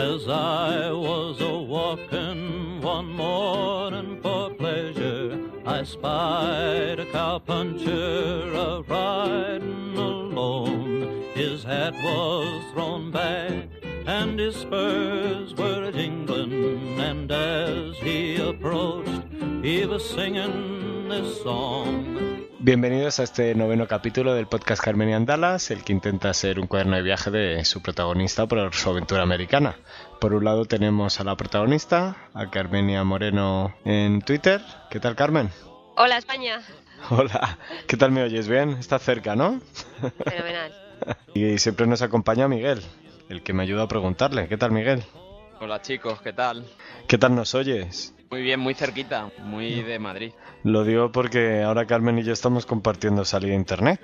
As I was a walking one morning for pleasure, I spied a cowpuncher a riding alone. His hat was thrown back and his spurs were jingling, and as he approached, he was singing this song. Bienvenidos a este noveno capítulo del podcast Carmenian Dallas, el que intenta ser un cuaderno de viaje de su protagonista por su aventura americana. Por un lado tenemos a la protagonista, a Carmenia Moreno en Twitter. ¿Qué tal, Carmen? Hola, España. Hola, ¿qué tal me oyes? ¿Bien? Está cerca, ¿no? Fenomenal. y siempre nos acompaña Miguel, el que me ayuda a preguntarle. ¿Qué tal, Miguel? Hola chicos, ¿qué tal? ¿Qué tal nos oyes? Muy bien, muy cerquita, muy de Madrid. Lo digo porque ahora Carmen y yo estamos compartiendo salida a internet.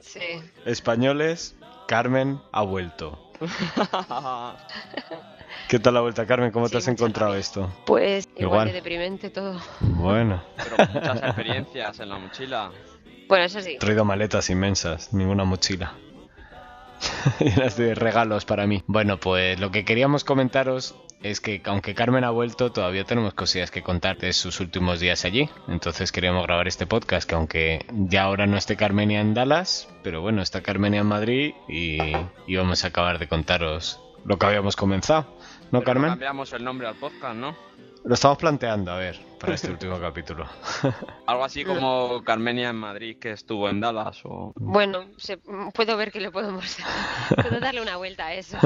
Sí. Españoles, Carmen ha vuelto. ¿Qué tal la vuelta, Carmen? ¿Cómo Sí, te has encontrado rabia. esto? Pues igual, Igual. de deprimente todo. Bueno, Pero muchas experiencias en la mochila. Bueno, eso sí. he traído maletas inmensas, ninguna mochila. Llenas de regalos para mí. Bueno, pues lo que queríamos comentaros es que aunque Carmen ha vuelto, todavía tenemos cosillas que contar de sus últimos días allí. Entonces queríamos grabar este podcast que aunque ya ahora no esté Carmenia en Dallas, pero bueno, está Carmenia en Madrid y, y vamos a acabar de contaros lo que habíamos comenzado. ¿No, Pero Carmen? Cambiamos el nombre al podcast, ¿no? Lo estamos planteando, a ver, para este último capítulo. Algo así como Carmenia en Madrid que estuvo en Dallas o... Bueno, se- puedo ver que le podemos puedo darle una vuelta a eso.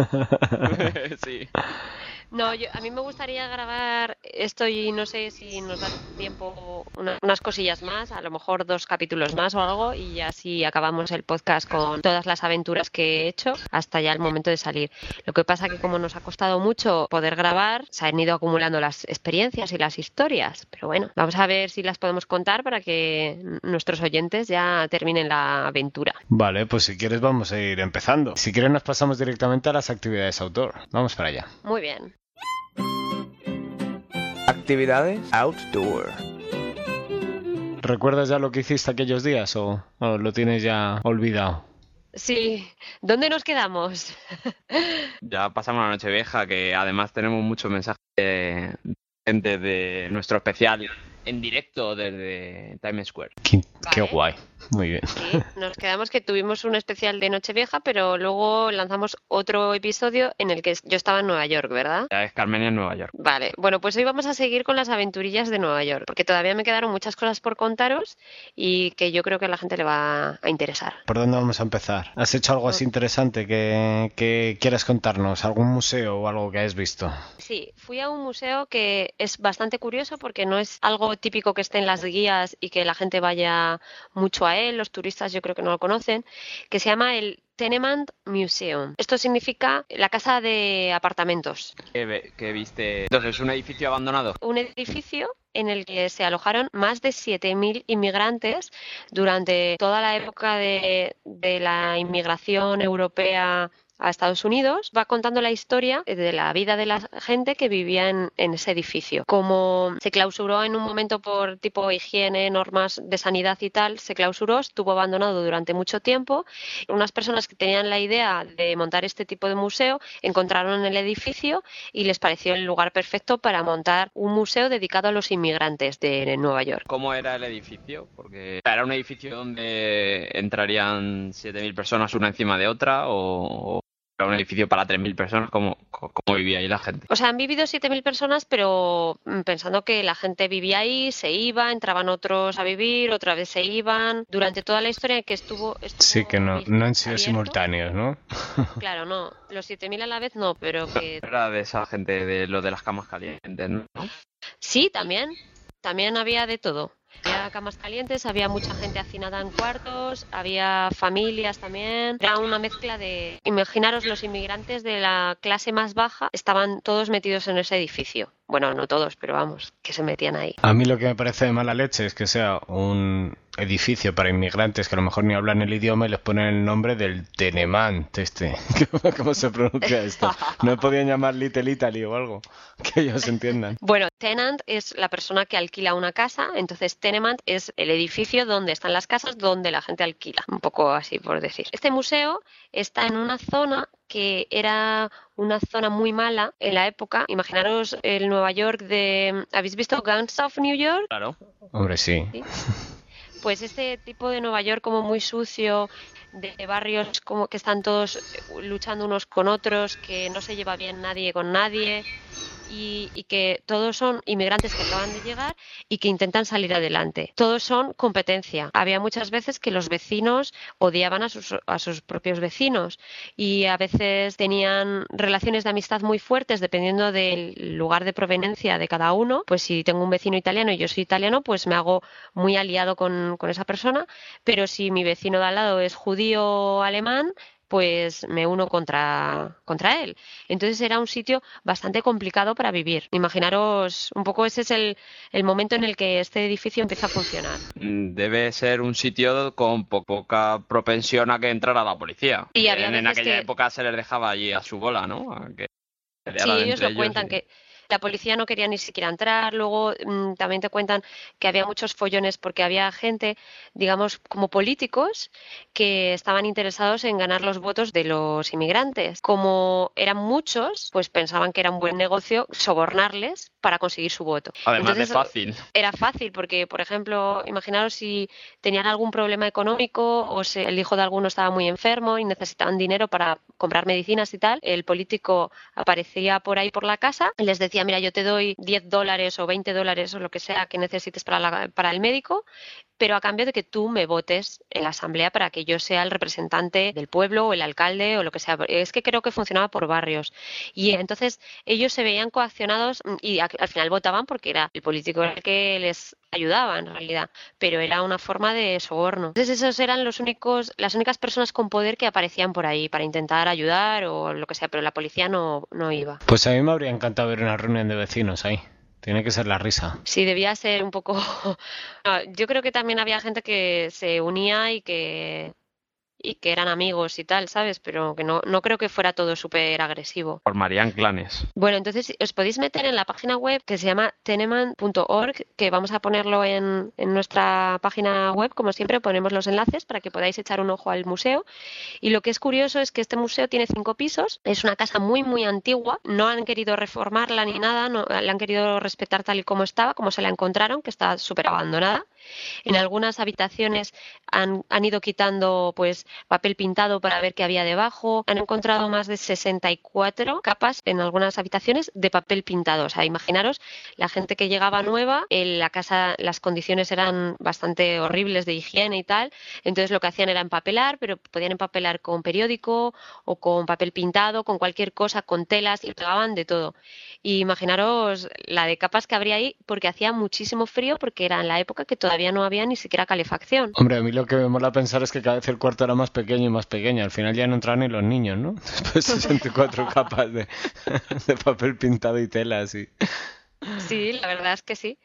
sí. No, yo, a mí me gustaría grabar esto y no sé si nos da tiempo una- unas cosillas más, a lo mejor dos capítulos más o algo y así acabamos el podcast con todas las aventuras que he hecho hasta ya el momento de salir. Lo que pasa que como nos ha costado mucho poder grabar, se han ido acumulando las experiencias y las historias, pero bueno, vamos a ver si las podemos contar para que nuestros oyentes ya terminen la aventura. Vale, pues si quieres vamos a ir empezando. Si quieres nos pasamos directamente a las actividades outdoor. Vamos para allá. Muy bien. Actividades outdoor. ¿Recuerdas ya lo que hiciste aquellos días o, o lo tienes ya olvidado? Sí, ¿dónde nos quedamos? Ya pasamos la noche vieja, que además tenemos muchos mensajes de gente de nuestro especial en directo desde Times Square. Qué, qué Vale. guay. Muy bien. Sí, nos quedamos que tuvimos un especial de Nochevieja, pero luego lanzamos otro episodio en el que yo estaba en Nueva York, ¿verdad? Ya es Carmenia en Nueva York. Vale, bueno, pues hoy vamos a seguir con las aventurillas de Nueva York, porque todavía me quedaron muchas cosas por contaros y que yo creo que a la gente le va a interesar. ¿Por dónde vamos a empezar? ¿Has hecho algo así interesante que, que quieras contarnos? ¿Algún museo o algo que hayas visto? Sí, fui a un museo que es bastante curioso porque no es algo típico que esté en las guías y que la gente vaya mucho a él, los turistas yo creo que no lo conocen, que se llama el Tenement Museum. Esto significa la casa de apartamentos. ¿Qué, qué viste? Entonces, ¿es un edificio abandonado? un edificio en el que se alojaron más de 7.000 inmigrantes durante toda la época de, de la inmigración europea a Estados Unidos, va contando la historia de la vida de la gente que vivía en, en ese edificio. Como se clausuró en un momento por tipo higiene, normas de sanidad y tal, se clausuró, estuvo abandonado durante mucho tiempo. Unas personas que tenían la idea de montar este tipo de museo encontraron el edificio y les pareció el lugar perfecto para montar un museo dedicado a los inmigrantes de Nueva York. ¿Cómo era el edificio? Porque era un edificio donde entrarían 7.000 personas una encima de otra o, un edificio para 3.000 personas. ¿Cómo, cómo vivía ahí la gente? O sea, han vivido 7.000 personas, pero mm, pensando que la gente vivía ahí, se iba, entraban otros a vivir, otra vez se iban. Durante toda la historia que estuvo... estuvo Sí, que no, no han sido abierto, simultáneos, ¿no? Claro, no. Los 7.000 a la vez no, pero que... Era de esa gente de lo de las camas calientes, ¿no? Sí, también. También había de todo. Había camas calientes, había mucha gente hacinada en cuartos, había familias también. Era una mezcla de... Imaginaros, los inmigrantes de la clase más baja estaban todos metidos en ese edificio. Bueno, no todos, pero vamos, que se metían ahí. A mí lo que me parece de mala leche es que sea un edificio para inmigrantes que a lo mejor ni hablan el idioma y les ponen el nombre del Tenemant este. ¿Cómo se pronuncia esto? ¿No podían llamar Little Italy o algo? Que ellos entiendan. Bueno, tenant es la persona que alquila una casa, entonces tenement es el edificio donde están las casas donde la gente alquila, un poco así por decir. Este museo está en una zona que era una zona muy mala en la época. Imaginaros el Nueva York de... ¿Habéis visto Guns of New York? Claro. Hombre, sí. ¿Sí? Pues este tipo de Nueva York como muy sucio, de barrios como que están todos luchando unos con otros, que no se lleva bien nadie con nadie y, y que todos son inmigrantes que acaban de llegar y que intentan salir adelante. Todos son competencia. Había muchas veces que los vecinos odiaban a sus, a sus propios vecinos y a veces tenían relaciones de amistad muy fuertes dependiendo del lugar de proveniencia de cada uno. Pues si tengo un vecino italiano y yo soy italiano, pues me hago muy aliado con, con esa persona. Pero si mi vecino de al lado es judío o alemán, pues me uno contra, contra él. Entonces era un sitio bastante complicado para vivir. Imaginaros, un poco ese es el, el momento en el que este edificio empieza a funcionar. Mm, Debe ser un sitio con po- poca propensión a que entrara la policía. Y en, en aquella que- época se les dejaba allí a su bola, ¿no? A que Sí, ellos lo cuentan, y- que la policía no quería ni siquiera entrar. Luego mm, también te cuentan que había muchos follones porque había gente, digamos, como políticos que estaban interesados en ganar los votos de los inmigrantes. Como eran muchos, pues pensaban que era un buen negocio sobornarles para conseguir su voto. Además Entonces, de fácil. era fácil porque, por ejemplo, imaginaros si tenían algún problema económico o si el hijo de alguno estaba muy enfermo y necesitaban dinero para comprar medicinas y tal, el político aparecía por ahí por la casa y les decía, mira, yo te doy 10 dólares o 20 dólares o lo que sea que necesites para, la- para el médico, pero a cambio de que tú me votes en la asamblea para que yo sea el representante del pueblo o el alcalde o lo que sea. Es que creo que funcionaba por barrios. Y entonces ellos se veían coaccionados mm, y al final votaban porque era el político el que les ayudaba en realidad, pero era una forma de soborno. Entonces esos eran los únicos, las únicas personas con poder que aparecían por ahí para intentar ayudar o lo que sea, pero la policía no, no iba. Pues a mí me habría encantado ver una reunión de vecinos ahí. Tiene que ser la risa. Sí, debía ser un poco... No, yo creo que también había gente que se unía y que y que eran amigos y tal, ¿sabes? Pero que no, no creo que fuera todo súper agresivo. Formarían clanes. Bueno, entonces os podéis meter en la página web que se llama teneman.org, que vamos a ponerlo en, en nuestra página web, como siempre, ponemos los enlaces para que podáis echar un ojo al museo. Y lo que es curioso es que este museo tiene cinco pisos, es una casa muy, muy antigua, no han querido reformarla ni nada, no, la han querido respetar tal y como estaba, como se la encontraron, que está súper abandonada. En algunas habitaciones han, han ido quitando pues papel pintado para ver qué había debajo. Han encontrado más de 64 capas en algunas habitaciones de papel pintado. O sea, imaginaros la gente que llegaba nueva, en la casa las condiciones eran bastante horribles de higiene y tal. Entonces lo que hacían era empapelar, pero podían empapelar con periódico o con papel pintado, con cualquier cosa, con telas y pegaban de todo. Y imaginaros la de capas que habría ahí porque hacía muchísimo frío porque era en la época que todavía no había ni siquiera calefacción. Hombre, a mí lo que me mola pensar es que cada vez el cuarto era más pequeño y más pequeño. Al final ya no entraban ni los niños, ¿no? Después 64 capas de, de papel pintado y telas y... Sí, la verdad es que sí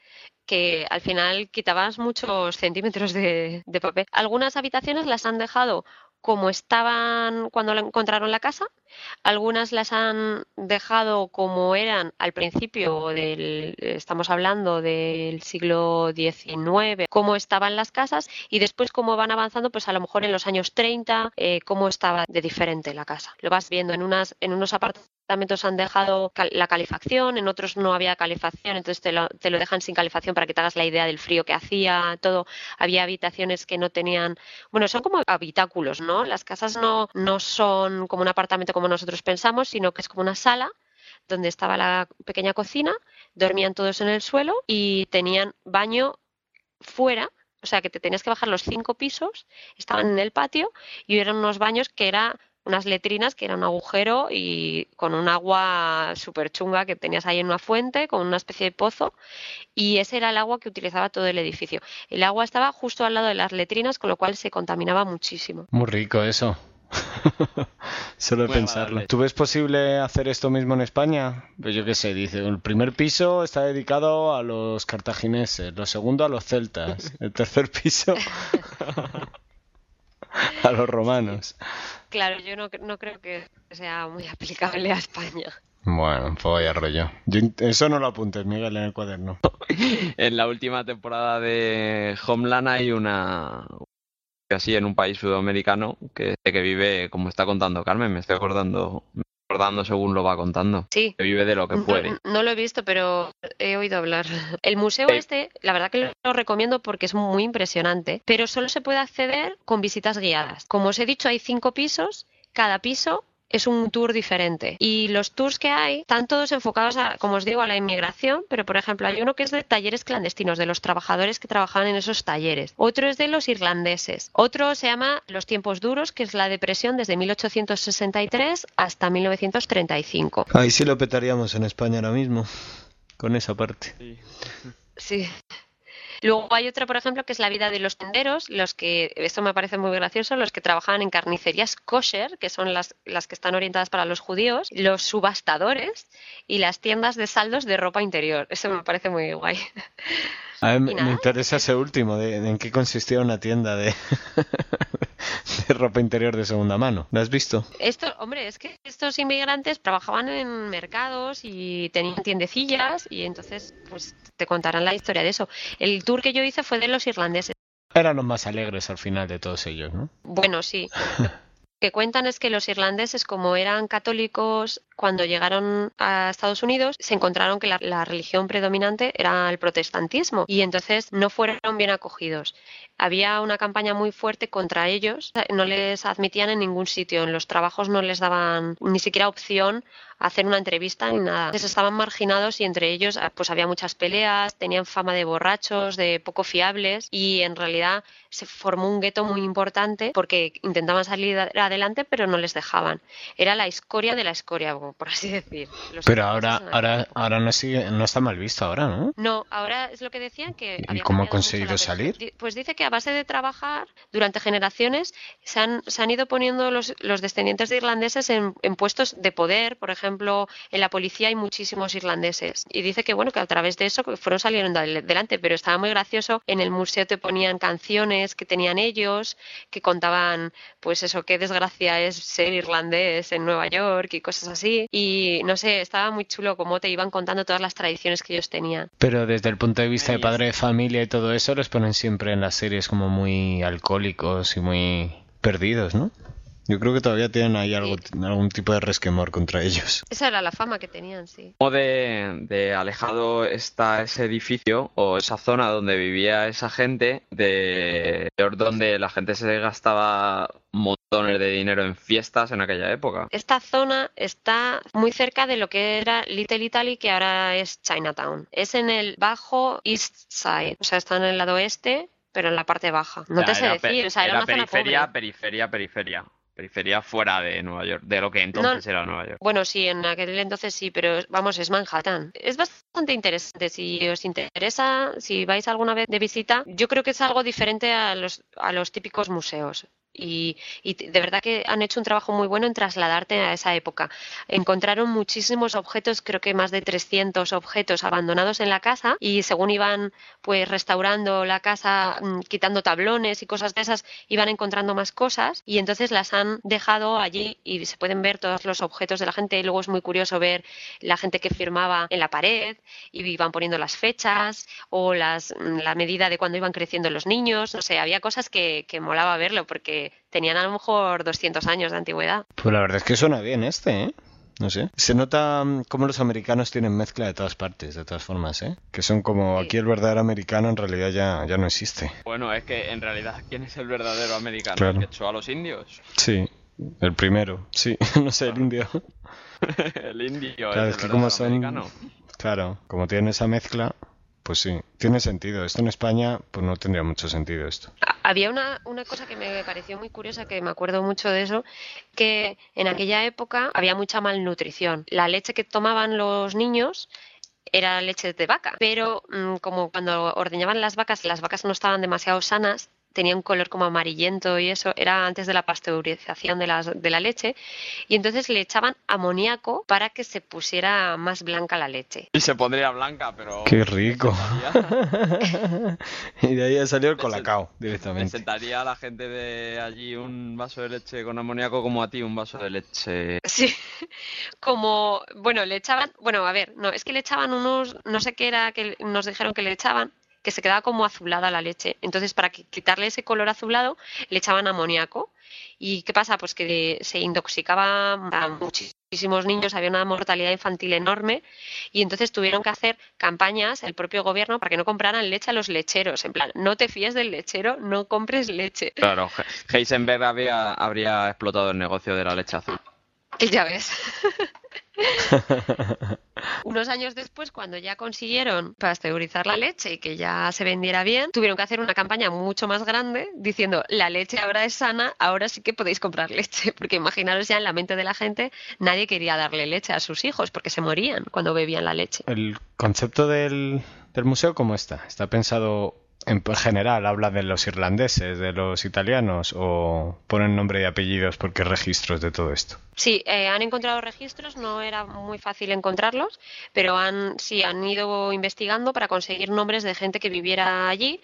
que al final quitabas muchos centímetros de, de, papel. Algunas habitaciones las han dejado como estaban cuando encontraron la casa, algunas las han dejado como eran al principio del, estamos hablando del siglo XIX, cómo estaban las casas y después cómo van avanzando, pues a lo mejor en los años 30, eh, cómo estaba de diferente la casa. Lo vas viendo en unas, en unos apartamentos han dejado la calefacción, en otros no había calefacción, entonces te lo, te lo, dejan sin calefacción para que te hagas la idea del frío que hacía, todo. Había habitaciones que no tenían, bueno, son como habitáculos, ¿no? Las casas no, no son como un apartamento como nosotros pensamos, sino que es como una sala donde estaba la pequeña cocina, dormían todos en el suelo y tenían baño fuera, o sea que te tenías que bajar los cinco pisos, estaban en el patio y eran unos baños que era unas letrinas que era un agujero y con un agua súper chunga que tenías ahí en una fuente, con una especie de pozo, y ese era el agua que utilizaba todo el edificio. El agua estaba justo al lado de las letrinas, con lo cual se contaminaba muchísimo. Muy rico eso. Solo de pensarlo. ¿Tú ves posible hacer esto mismo en España? Pues yo qué sé, dice, el primer piso está dedicado a los cartagineses, lo segundo a los celtas, el tercer piso a los romanos. Claro, yo no, no creo que sea muy aplicable a España. Bueno, pues vaya rollo. Yo eso no lo apuntes, Miguel, en el cuaderno. En la última temporada de Homeland hay una así en un país sudamericano que, que vive como está contando Carmen, me estoy acordando, me según lo va contando. Sí. Que vive de lo que puede. No, no lo he visto, pero he oído hablar. El museo Sí. este, la verdad que lo recomiendo porque es muy impresionante, pero solo se puede acceder con visitas guiadas. Como os he dicho, hay cinco pisos, cada piso es un tour diferente. Y los tours que hay están todos enfocados, a, como os digo, a la inmigración, pero por ejemplo hay uno que es de talleres clandestinos, de los trabajadores que trabajaban en esos talleres. Otro es de los irlandeses. Otro se llama Los tiempos duros, que es la depresión desde 1863 hasta 1935. Ahí sí lo petaríamos en España ahora mismo, con esa parte. Sí. Luego hay otra, por ejemplo, que es la vida de los tenderos, los que, esto me parece muy gracioso, los que trabajaban en carnicerías kosher, que son las, las que están orientadas para los judíos, los subastadores y las tiendas de saldos de ropa interior. Eso me parece muy guay. A mí me- interesa ese último, de, de en qué consistía una tienda de, de ropa interior de segunda mano. ¿Lo has visto? Esto, hombre, es que estos inmigrantes trabajaban en mercados y tenían tiendecillas y entonces pues te contarán la historia de eso. El tour que yo hice fue de los irlandeses. Eran los más alegres al final de todos ellos, ¿no? Bueno, sí. Lo que cuentan es que los irlandeses, como eran católicos, cuando llegaron a Estados Unidos, se encontraron que la, religión predominante era el protestantismo y entonces no fueron bien acogidos. Había una campaña muy fuerte contra ellos, no les admitían en ningún sitio, en los trabajos no les daban ni siquiera opción a hacer una entrevista ni nada. Entonces estaban marginados y entre ellos ah, pues había muchas peleas, tenían fama de borrachos, de poco fiables y en realidad se formó un gueto muy importante porque intentaban salir adelante pero no les dejaban. Era la escoria de la escoria, por así decir. Los Pero ahora, ahora, ahora no sigue, no está mal visto ahora, ¿no? No, ahora es lo que decían que ¿Y había cómo ha conseguido salir? Pues dice que a base de trabajar durante generaciones se han, se han ido poniendo los, los descendientes de irlandeses en, en puestos de poder, por ejemplo, en la policía hay muchísimos irlandeses y dice que bueno que a través de eso que fueron saliendo adelante, pero estaba muy gracioso. En el museo te ponían canciones que tenían ellos, que contaban pues eso qué desgracia es ser irlandés en Nueva York y cosas así y no sé, estaba muy chulo cómo te iban contando todas las tradiciones que ellos tenían. Pero desde el punto de vista de padre de familia y todo eso, los ponen siempre en las series como muy alcohólicos y muy perdidos, ¿no? Yo creo que todavía tienen ahí algo, algún tipo de resquemor contra ellos. Esa era la fama que tenían, sí. ¿Cómo de, de alejado está ese edificio o esa zona donde vivía esa gente, de donde la gente se gastaba montones de dinero en fiestas en aquella época? Esta zona está muy cerca de lo que era Little Italy, que ahora es Chinatown. Es en el bajo East Side, o sea, está en el lado oeste, pero en la parte baja. No te sé decir, o sea, era, una zona periferia, pobre. periferia, periferia. Periferia fuera de Nueva York, de lo que entonces era Nueva York. Bueno, sí, en aquel entonces sí, pero vamos, es Manhattan. Es bastante interesante. Si os interesa, si vais alguna vez de visita, yo creo que es algo diferente a los, a los típicos museos. Y, y de verdad que han hecho un trabajo muy bueno en trasladarte a esa época. Encontraron muchísimos objetos, creo que más de 300 objetos abandonados en la casa y según iban pues restaurando la casa, mm, quitando tablones y cosas de esas, iban encontrando más cosas y entonces las han dejado allí y se pueden ver todos los objetos de la gente. Y luego es muy curioso ver la gente que firmaba en la pared y iban poniendo las fechas o las, mm, la medida de cuando iban creciendo los niños. No sé, había cosas que, que molaba verlo porque tenían a lo mejor 200 años de antigüedad. Pues la verdad es que suena bien este, ¿eh? No sé. Se nota mm, cómo los americanos tienen mezcla de todas partes, de todas formas, ¿eh? Que son como Sí. aquí el verdadero americano en realidad ya, ya no existe. Bueno, es que en realidad, ¿quién es el verdadero americano? Claro. ¿El que echó a los indios? Sí, el primero, sí, no sé, el indio. el indio Claro, es es el que como son... americano. Claro, como tienen esa mezcla, pues sí, tiene sentido. Esto en España, pues no tendría mucho sentido esto. Había una, una cosa que me pareció muy curiosa, que me acuerdo mucho de eso, que en aquella época había mucha malnutrición. La leche que tomaban los niños era leche de vaca, pero mm, como cuando ordeñaban las vacas, las vacas no estaban demasiado sanas, tenía un color como amarillento y eso, era antes de la pasteurización de, las, de la leche, y entonces le echaban amoníaco para que se pusiera más blanca la leche. Y se pondría blanca, pero... ¡Qué rico! Sentaría- y de ahí ha salido el colacao ¿Le directamente. sentaría a la gente de allí un vaso de leche con amoníaco como a ti un vaso de leche? Sí, como, bueno, le echaban, bueno, a ver, no, es que le echaban unos, no sé qué era que nos dijeron que le echaban, que se quedaba como azulada la leche. Entonces, para quitarle ese color azulado, le echaban amoníaco. ¿Y qué pasa? Pues que se intoxicaba a muchísimos niños, había una mortalidad infantil enorme y entonces tuvieron que hacer campañas, el propio gobierno, para que no compraran leche a los lecheros. En plan, no te fíes del lechero, no compres leche. Claro, He- Heisenberg había, habría explotado el negocio de la leche azul. Ya ves. Unos años después, cuando ya consiguieron pasteurizar la leche y que ya se vendiera bien, tuvieron que hacer una campaña mucho más grande diciendo la leche ahora es sana, ahora sí que podéis comprar leche. Porque imaginaros ya en la mente de la gente, nadie quería darle leche a sus hijos porque se morían cuando bebían la leche. El concepto del, del museo, ¿cómo está? ¿Está pensado en general? ¿Habla de los irlandeses, de los italianos o ponen nombre y apellidos porque registros de todo esto? Sí, eh, han encontrado registros, no era muy fácil encontrarlos, pero han, sí, han ido investigando para conseguir nombres de gente que viviera allí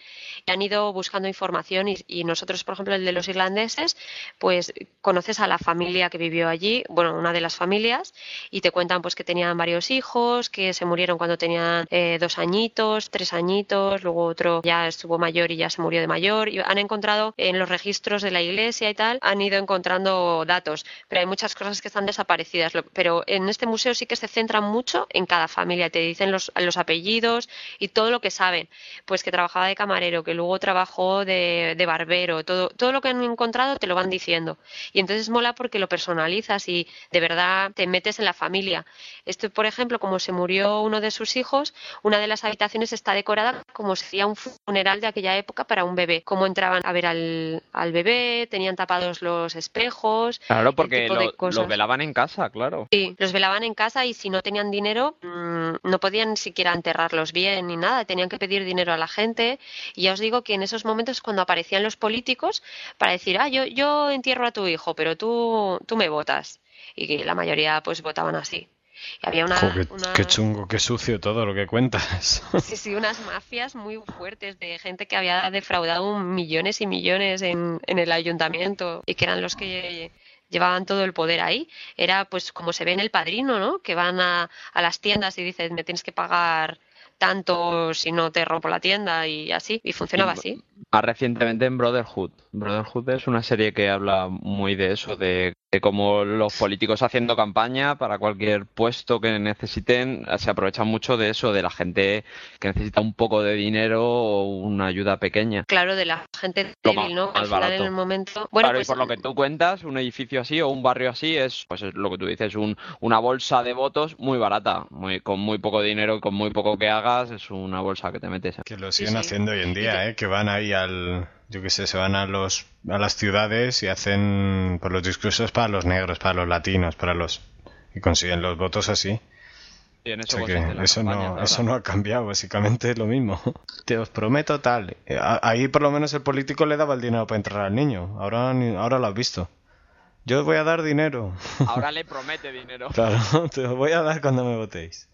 y han ido buscando información y, y nosotros, por ejemplo, el de los irlandeses, pues conoces a la familia que vivió allí, bueno, una de las familias, y te cuentan pues que tenían varios hijos, que se murieron cuando tenían eh, dos añitos, tres añitos, luego otro ya estuvo mayor y ya se murió de mayor, y han encontrado en los registros de la iglesia y tal, han ido encontrando datos, pero hay muchas cosas que están desaparecidas, pero en este museo sí que se centran mucho en cada familia, te dicen los, apellidos y todo lo que saben, pues que trabajaba de camarero, que luego trabajó de, barbero, todo, todo lo que han encontrado te lo van diciendo. Y entonces mola porque lo personalizas y de verdad te metes en la familia. Esto, por ejemplo, como se murió uno de sus hijos, una de las habitaciones está decorada como sería un funeral de aquella época para un bebé. Cómo entraban a ver al, al bebé, tenían tapados los espejos, Claro, porque tipo de lo, cosas. lo velaban en casa, claro. Sí, los velaban en casa y si no tenían dinero mm, no podían ni siquiera enterrarlos bien ni nada, tenían que pedir dinero a la gente y ya os digo que en esos momentos cuando aparecían los políticos para decir, ah, yo, yo entierro a tu hijo, pero tú, tú me votas. Y que la mayoría pues votaban así. Y había una, qué chungo, qué sucio todo lo que cuentas. Sí, sí, unas mafias muy fuertes de gente que había defraudado millones y millones en, en el ayuntamiento y que eran los que llevaban todo el poder ahí. Era pues como se ve en El Padrino, ¿no? Que van a, a las tiendas y dicen, me tienes que pagar tanto si no te rompo la tienda y así. Y funcionaba así. Ah, recientemente en Brotherhood. Brotherhood es una serie que habla muy de eso, de, de cómo los políticos haciendo campaña para cualquier puesto que necesiten, se aprovechan mucho de eso, de la gente que necesita un poco de dinero o una ayuda pequeña. Claro, de la gente débil, ¿no? Al final en el momento. Bueno, claro, pues y por lo que tú cuentas, un edificio así o un barrio así es, pues es lo que tú dices, un, una bolsa de votos muy barata, muy, con muy poco dinero y con muy poco que es una bolsa que te metes. Que lo siguen sí. haciendo hoy en día, que- ¿eh? Que van ahí al... Yo qué sé, se van a los a las ciudades y hacen por los discursos para los negros, para los latinos, para los... Y consiguen los votos así. Y en O eso, sea que eso campaña no, eso no ha cambiado, básicamente es lo mismo. Te os prometo tal. Eh, Ahí por lo menos el político le daba el dinero para entrar al niño. Ahora, ahora lo has visto. Yo os voy a dar dinero. Ahora le promete dinero. Claro, te lo voy a dar cuando me votéis.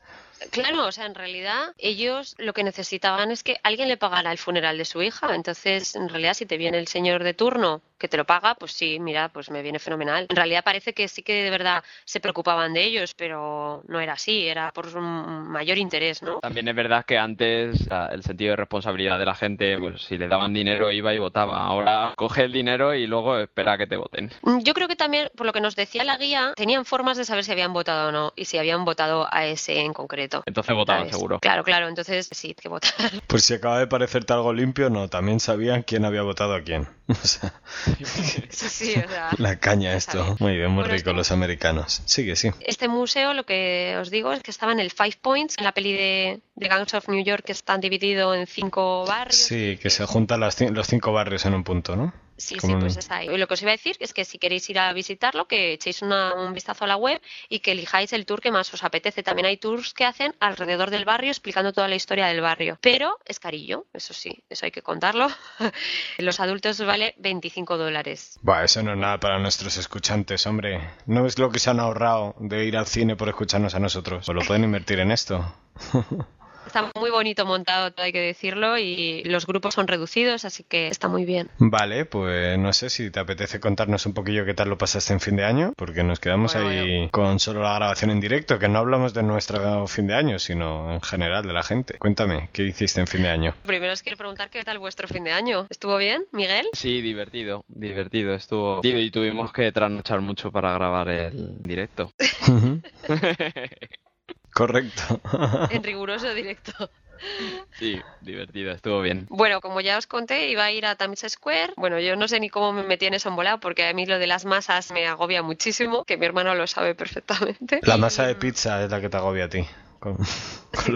Claro, o sea, en realidad ellos lo que necesitaban es que alguien le pagara el funeral de su hija. Entonces, en realidad, si te viene el señor de turno que te lo paga, pues sí, mira, pues me viene fenomenal. En realidad parece que sí que de verdad se preocupaban de ellos, pero no era así, era por un mayor interés, ¿no? También es verdad que antes el sentido de responsabilidad de la gente, pues si le daban dinero iba y votaba. Ahora coge el dinero y luego espera a que te voten. Mm, Yo creo que también, por lo que nos decía la guía, tenían formas de saber si habían votado o no y si habían votado a ese en concreto. Entonces votaban ¿sabes? seguro. Claro, claro, entonces sí, que votar. Pues si acaba de parecerte algo limpio, no, también sabían quién había votado a quién. O sea, Sí, sí, o sea. la caña esto. Muy bien, muy Bueno, rico este- los americanos. Sigue, sí. Este museo, lo que os digo es que estaba en el Five Points, en la peli de, de Gangs of New York, que están divididos en cinco barrios. Sí, que se juntan las los cinco barrios en un punto, ¿no? Sí, sí, pues está ahí. Y Lo que os iba a decir es que si queréis ir a visitarlo, que echéis una- un vistazo a la web y que elijáis el tour que más os apetece. También hay tours que hacen alrededor del barrio explicando toda la historia del barrio. Pero es carillo, eso sí, eso hay que contarlo. Los adultos vale 25 dólares. Buah, eso no es nada para nuestros escuchantes, hombre. ¿No ves lo que se han ahorrado de ir al cine por escucharnos a nosotros? O lo pueden invertir en esto. Está muy bonito montado, todo hay que decirlo, y los grupos son reducidos, así que está muy bien. Vale, pues no sé si te apetece contarnos un poquillo qué tal lo pasaste en fin de año, porque nos quedamos Bueno, ahí con solo la grabación en directo, que no hablamos de nuestro fin de año, sino en general de la gente. Cuéntame, ¿qué hiciste en fin de año? Primero os quiero preguntar qué tal vuestro fin de año. ¿Estuvo bien, Miguel? Sí, divertido, divertido. Estuvo. Tío, y tuvimos que trasnochar mucho para grabar el directo. Correcto. En riguroso directo. Sí, divertido, estuvo bien. Bueno, como ya os conté, iba a ir a Times Square. Bueno, yo no sé ni cómo me metí en eso embolado porque a mí lo de las masas me agobia muchísimo, que mi hermano lo sabe perfectamente. La masa de pizza es la que te agobia a ti, con, con.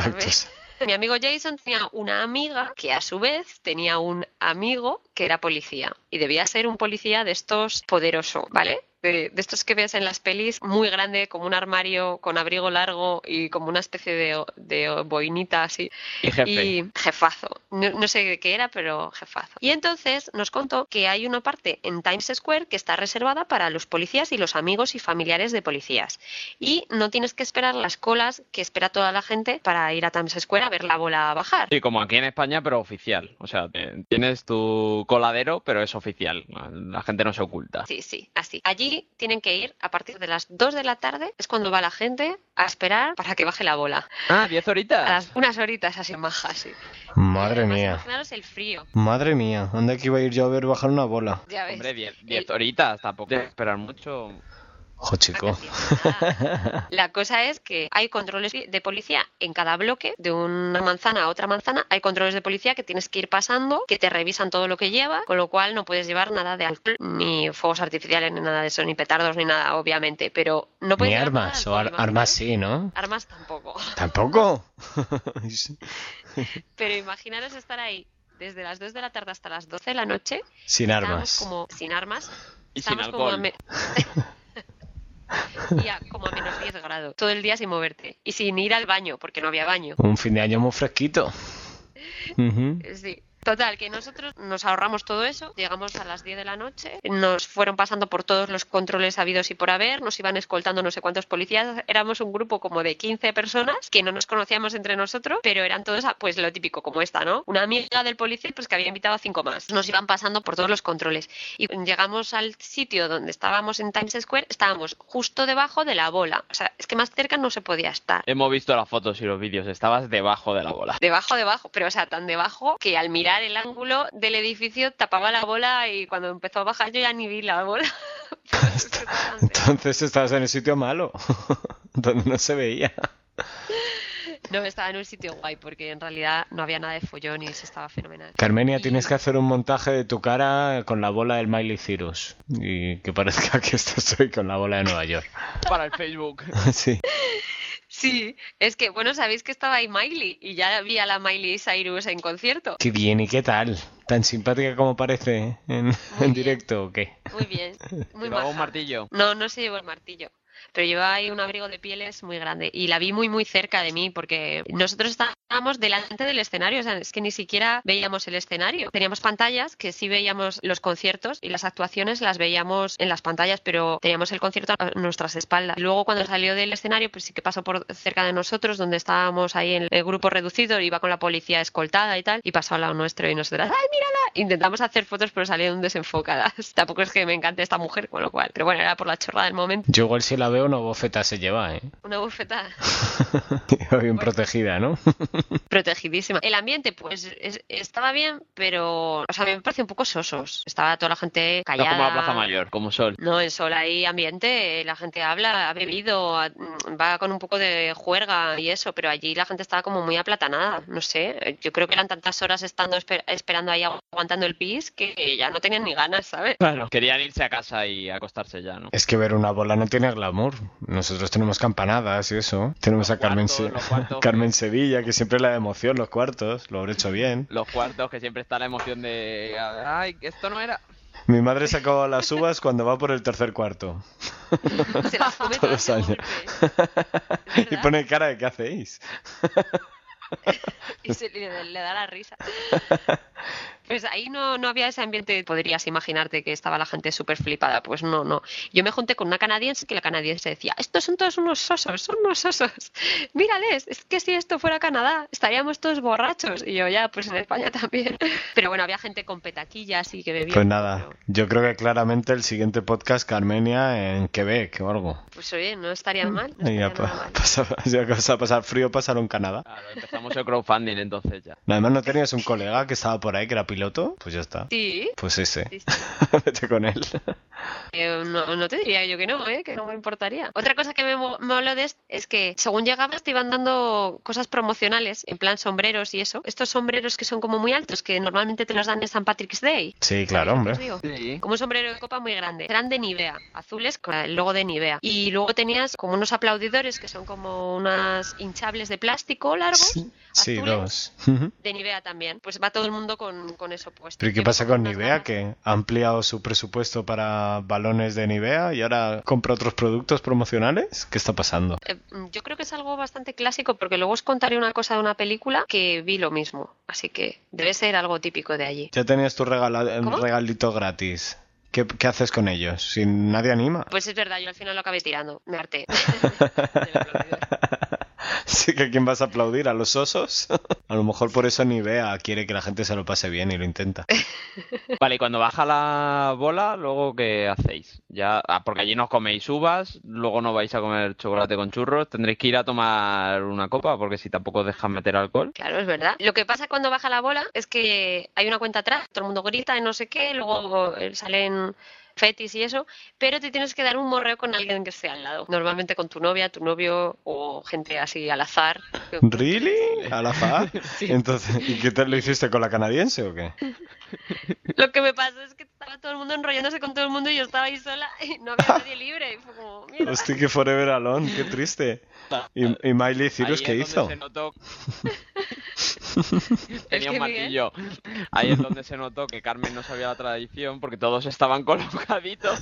Mi amigo Jason tenía una amiga que a su vez tenía un amigo que era policía y debía ser un policía de estos poderoso, ¿vale? De, de estos que ves en las pelis, muy grande, como un armario con abrigo largo y como una especie de, de boinita así. Y jefe. Y jefazo. No, no sé qué era, pero jefazo. Y entonces nos contó que hay una parte en Times Square que está reservada para los policías y los amigos y familiares de policías. Y no tienes que esperar las colas que espera toda la gente para ir a Times Square a ver la bola bajar. Sí, como aquí en España, pero oficial. O sea, te- tienes tu coladero, pero es oficial. La gente no se oculta. Sí, sí, así. Allí tienen que ir a partir de las 2 de la tarde, es cuando va la gente a esperar para que baje la bola. Ah, 10 A horitas. las unas horitas así majas, sí. Madre Además, mía. Imaginaros el frío. Madre mía, ¿dónde que iba a ir yo a ver bajar una bola? Ya ves. Hombre, 10 El- 10 horitas, tampoco esperar mucho. Ojo, chico. La cosa es que hay controles de policía en cada bloque, de una manzana a otra manzana, hay controles de policía que tienes que ir pasando, que te revisan todo lo que lleva, con lo cual no puedes llevar nada de alcohol, ni fuegos artificiales, ni nada de eso, ni petardos, ni nada, obviamente, pero no puedes Ni llevar nada de armas, o alcohol, ar- armas imaginaros. sí, ¿no? Armas tampoco. ¿Tampoco? Pero imaginaros estar ahí desde las 2 de la tarde hasta las 12 de la noche, Sin armas. como sin armas, Y sin como a alcohol. me- y a como a menos 10 grados, todo el día sin moverte y sin ir al baño, porque no había baño. Un fin de año muy fresquito. Sí. Total, que nosotros nos ahorramos todo eso, llegamos a las 10 de la noche, nos fueron pasando por todos los controles habidos y por haber, nos iban escoltando no sé cuántos policías, éramos un grupo como de 15 personas que no nos conocíamos entre nosotros, pero eran todos ah, pues lo típico como esta, ¿no? Una amiga del policía pues que había invitado a cinco más. Nos iban pasando por todos los controles y llegamos al sitio donde estábamos en Times Square, estábamos justo debajo de la bola, o sea, es que más cerca no se podía estar. Hemos visto las fotos y los vídeos. Estabas debajo de la bola. Debajo, debajo, pero o sea, tan debajo que al mirar el ángulo del edificio tapaba la bola y cuando empezó a bajar yo ya ni vi la bola. Entonces estabas en el sitio malo, donde no se veía. no, estaba en un sitio guay porque en realidad no había nada de follón y se estaba fenomenal. Carmenia, Y- tienes que hacer un montaje de tu cara con la bola del Miley Cyrus. Y que parezca que estás hoy con la bola de Nueva York. Para el Facebook. Sí. Sí, es que, bueno, sabéis que estaba ahí Miley y ya vi a la Miley Cyrus en concierto. Qué bien, ¿y qué tal? ¿Tan simpática como parece en, en directo o qué? Muy bien, muy Llevaba un martillo. No, no se llevó el martillo. Pero llevaba ahí un abrigo de pieles muy grande. Y la vi muy, muy cerca de mí porque nosotros estábamos delante del escenario. O sea, es que ni siquiera veíamos el escenario. Teníamos pantallas que sí veíamos los conciertos y las actuaciones las veíamos en las pantallas, pero teníamos el concierto a nuestras espaldas. Luego cuando salió del escenario, pues sí que pasó por cerca de nosotros, donde estábamos ahí en el grupo reducido, iba con la policía escoltada y tal, y pasó al lado nuestro y nosotras, ¡ay, mírala! Intentamos hacer fotos, pero salieron desenfocadas. Tampoco es que me encante esta mujer, con lo cual. Pero bueno, era por la chorra del momento. Yo igual si veo una bofeta se lleva, ¿eh? Una Iba bien protegida, ¿no? protegidísima. El ambiente, pues, es- estaba bien, pero, o sea, me parece un poco sosos. Estaba toda la gente No callada. como la Plaza Mayor, como Sol. No, en Sol hay ambiente, la gente habla, ha bebido, ha- va con un poco de juerga y eso, pero allí la gente estaba como muy aplatanada, no sé, yo creo que eran tantas horas estando esper- esperando ahí aguantando el pis que ya no tenían ni ganas, ¿sabes? Claro. Querían irse a casa y acostarse ya, ¿no? Es que ver una bola no tiene glamour. Nosotros tenemos campanadas y eso. Tenemos Los a Carmen, cuartos, Se- los cuartos. Carmen Sevilla, que siempre la emoción, los cuartos. Lo habré hecho bien. Los cuartos que siempre está la emoción de. Ay, esto no era. Mi madre sacó las uvas cuando va por el tercer cuarto. Se las come Todos los años. Es y pone cara de ¿qué hacéis? y se le, le da la risa. Pues ahí no, no había ese ambiente, podrías imaginarte que estaba la gente súper flipada. Pues no, no. Yo me junté con una canadiense que la canadiense decía, estos son todos unos osos, son unos osos. Mírales, es que si esto fuera Canadá, estaríamos todos borrachos. Y yo ya, pues en España también. Pero bueno, había gente con petaquillas y que bebía. Pues nada, pero, yo creo que claramente el siguiente podcast Carmenia en Quebec o algo. Pues oye, no estaría mal. No Y ya, estaría pa- nada mal. pasa- ya que vas a pasar frío, pasarlo en Canadá. Claro, empezamos el crowdfunding entonces ya. Además, ¿no tenías un colega que estaba por ahí que era piloto? Pues ya está. Sí, Pues ese. sí, sí. Vete con él. Eh, no, no te diría yo que no, ¿eh? que no me importaría. Otra cosa que me mo- moló de esto es que según llegabas te iban dando cosas promocionales, en plan sombreros y eso. Estos sombreros que son como muy altos, que normalmente te los dan en St. Patrick's Day. Sí, claro, ¿Sabéis hombre. Sí. Como un sombrero de copa muy grande. Eran de Nivea, azules con el logo de Nivea. Y luego tenías como unos aplaudidores que son como unas hinchables de plástico largos. Sí, dos. De Nivea también. Pues va todo el mundo con, con eso puesto. ¿Pero ¿y qué pasa con Nivea? Que ha ampliado su presupuesto para balones de Nivea y ahora compra otros productos promocionales. ¿Qué está pasando? Eh, Yo creo que es algo bastante clásico porque luego os contaré una cosa de una película que vi lo mismo. Así que debe ser algo típico de allí. Ya tenías tu ¿Cómo? regalito gratis. ¿Qué, qué haces con ellos? Si nadie anima. Pues es verdad, yo al final lo acabé tirando. Me harté. Del aplaudidor. Sí que a quién vas a aplaudir, a los osos. A lo mejor por eso Nivea quiere que la gente se lo pase bien y lo intenta. Vale, y cuando baja la bola, luego ¿qué hacéis? Ya, ah, porque allí no coméis uvas, luego no vais a comer chocolate con churros, tendréis que ir a tomar una copa, porque si tampoco os dejan meter alcohol. Claro, es verdad. Lo que pasa cuando baja la bola es que hay una cuenta atrás, todo el mundo grita y no sé qué, luego eh, salen fetis y eso, pero te tienes que dar un morreo con alguien que esté al lado. Normalmente con tu novia, tu novio o gente así al azar. ¿Really? ¿Al azar? Entonces, ¿y qué tal lo hiciste con la canadiense o qué? Lo que me pasó es que estaba todo el mundo enrollándose con todo el mundo y yo estaba ahí sola y no había nadie libre. Y fue como, mierda. Hostia, que Forever Alone, qué triste. ¿Y, y Miley Cyrus Ahí qué es donde hizo? se notó- Es Tenía que un martillo. Ahí es donde se notó que Carmen no sabía la tradición porque todos estaban colocaditos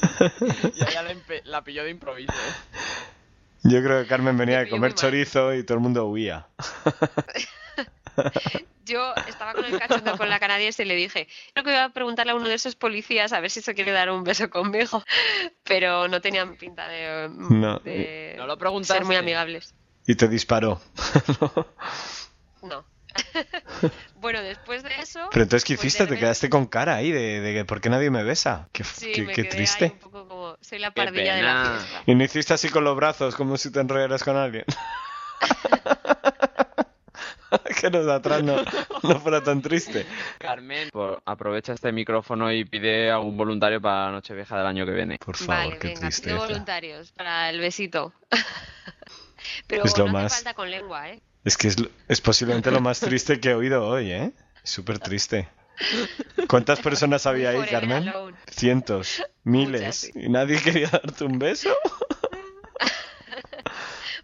y ella la, la pilló de improviso. Yo creo que Carmen venía de comer chorizo y todo el mundo huía. Yo estaba con el cachondo con la canadiense y le dije, creo que voy a preguntarle a uno de esos policías a ver si se quiere dar un beso conmigo. Pero no tenían pinta de, No. de ¿No lo preguntaste? ser muy amigables. Y te disparó. No. bueno, después de eso... Pero entonces, ¿qué pues, hiciste? de Te quedaste con cara ahí de, de que ¿por qué nadie me besa? Qué, Sí, qué- me qué quedé ahí triste. un poco como, soy la pardilla de la fiesta. Y no hiciste así con los brazos como si te enrollaras con alguien. que los de atrás no, no fuera tan triste. Carmen, por- aprovecha este micrófono y pide a un voluntario para la Nochevieja del año que viene. Por favor, Vale, qué triste. voluntarios para el besito. Pero Es lo no más- falta con lengua, ¿eh? Es que es, lo- es posiblemente lo más triste que he oído hoy, ¿eh? Súper triste. ¿Cuántas personas había ahí, Carmen? alone. Cientos, miles. Muchas, sí. ¿Y nadie quería darte un beso?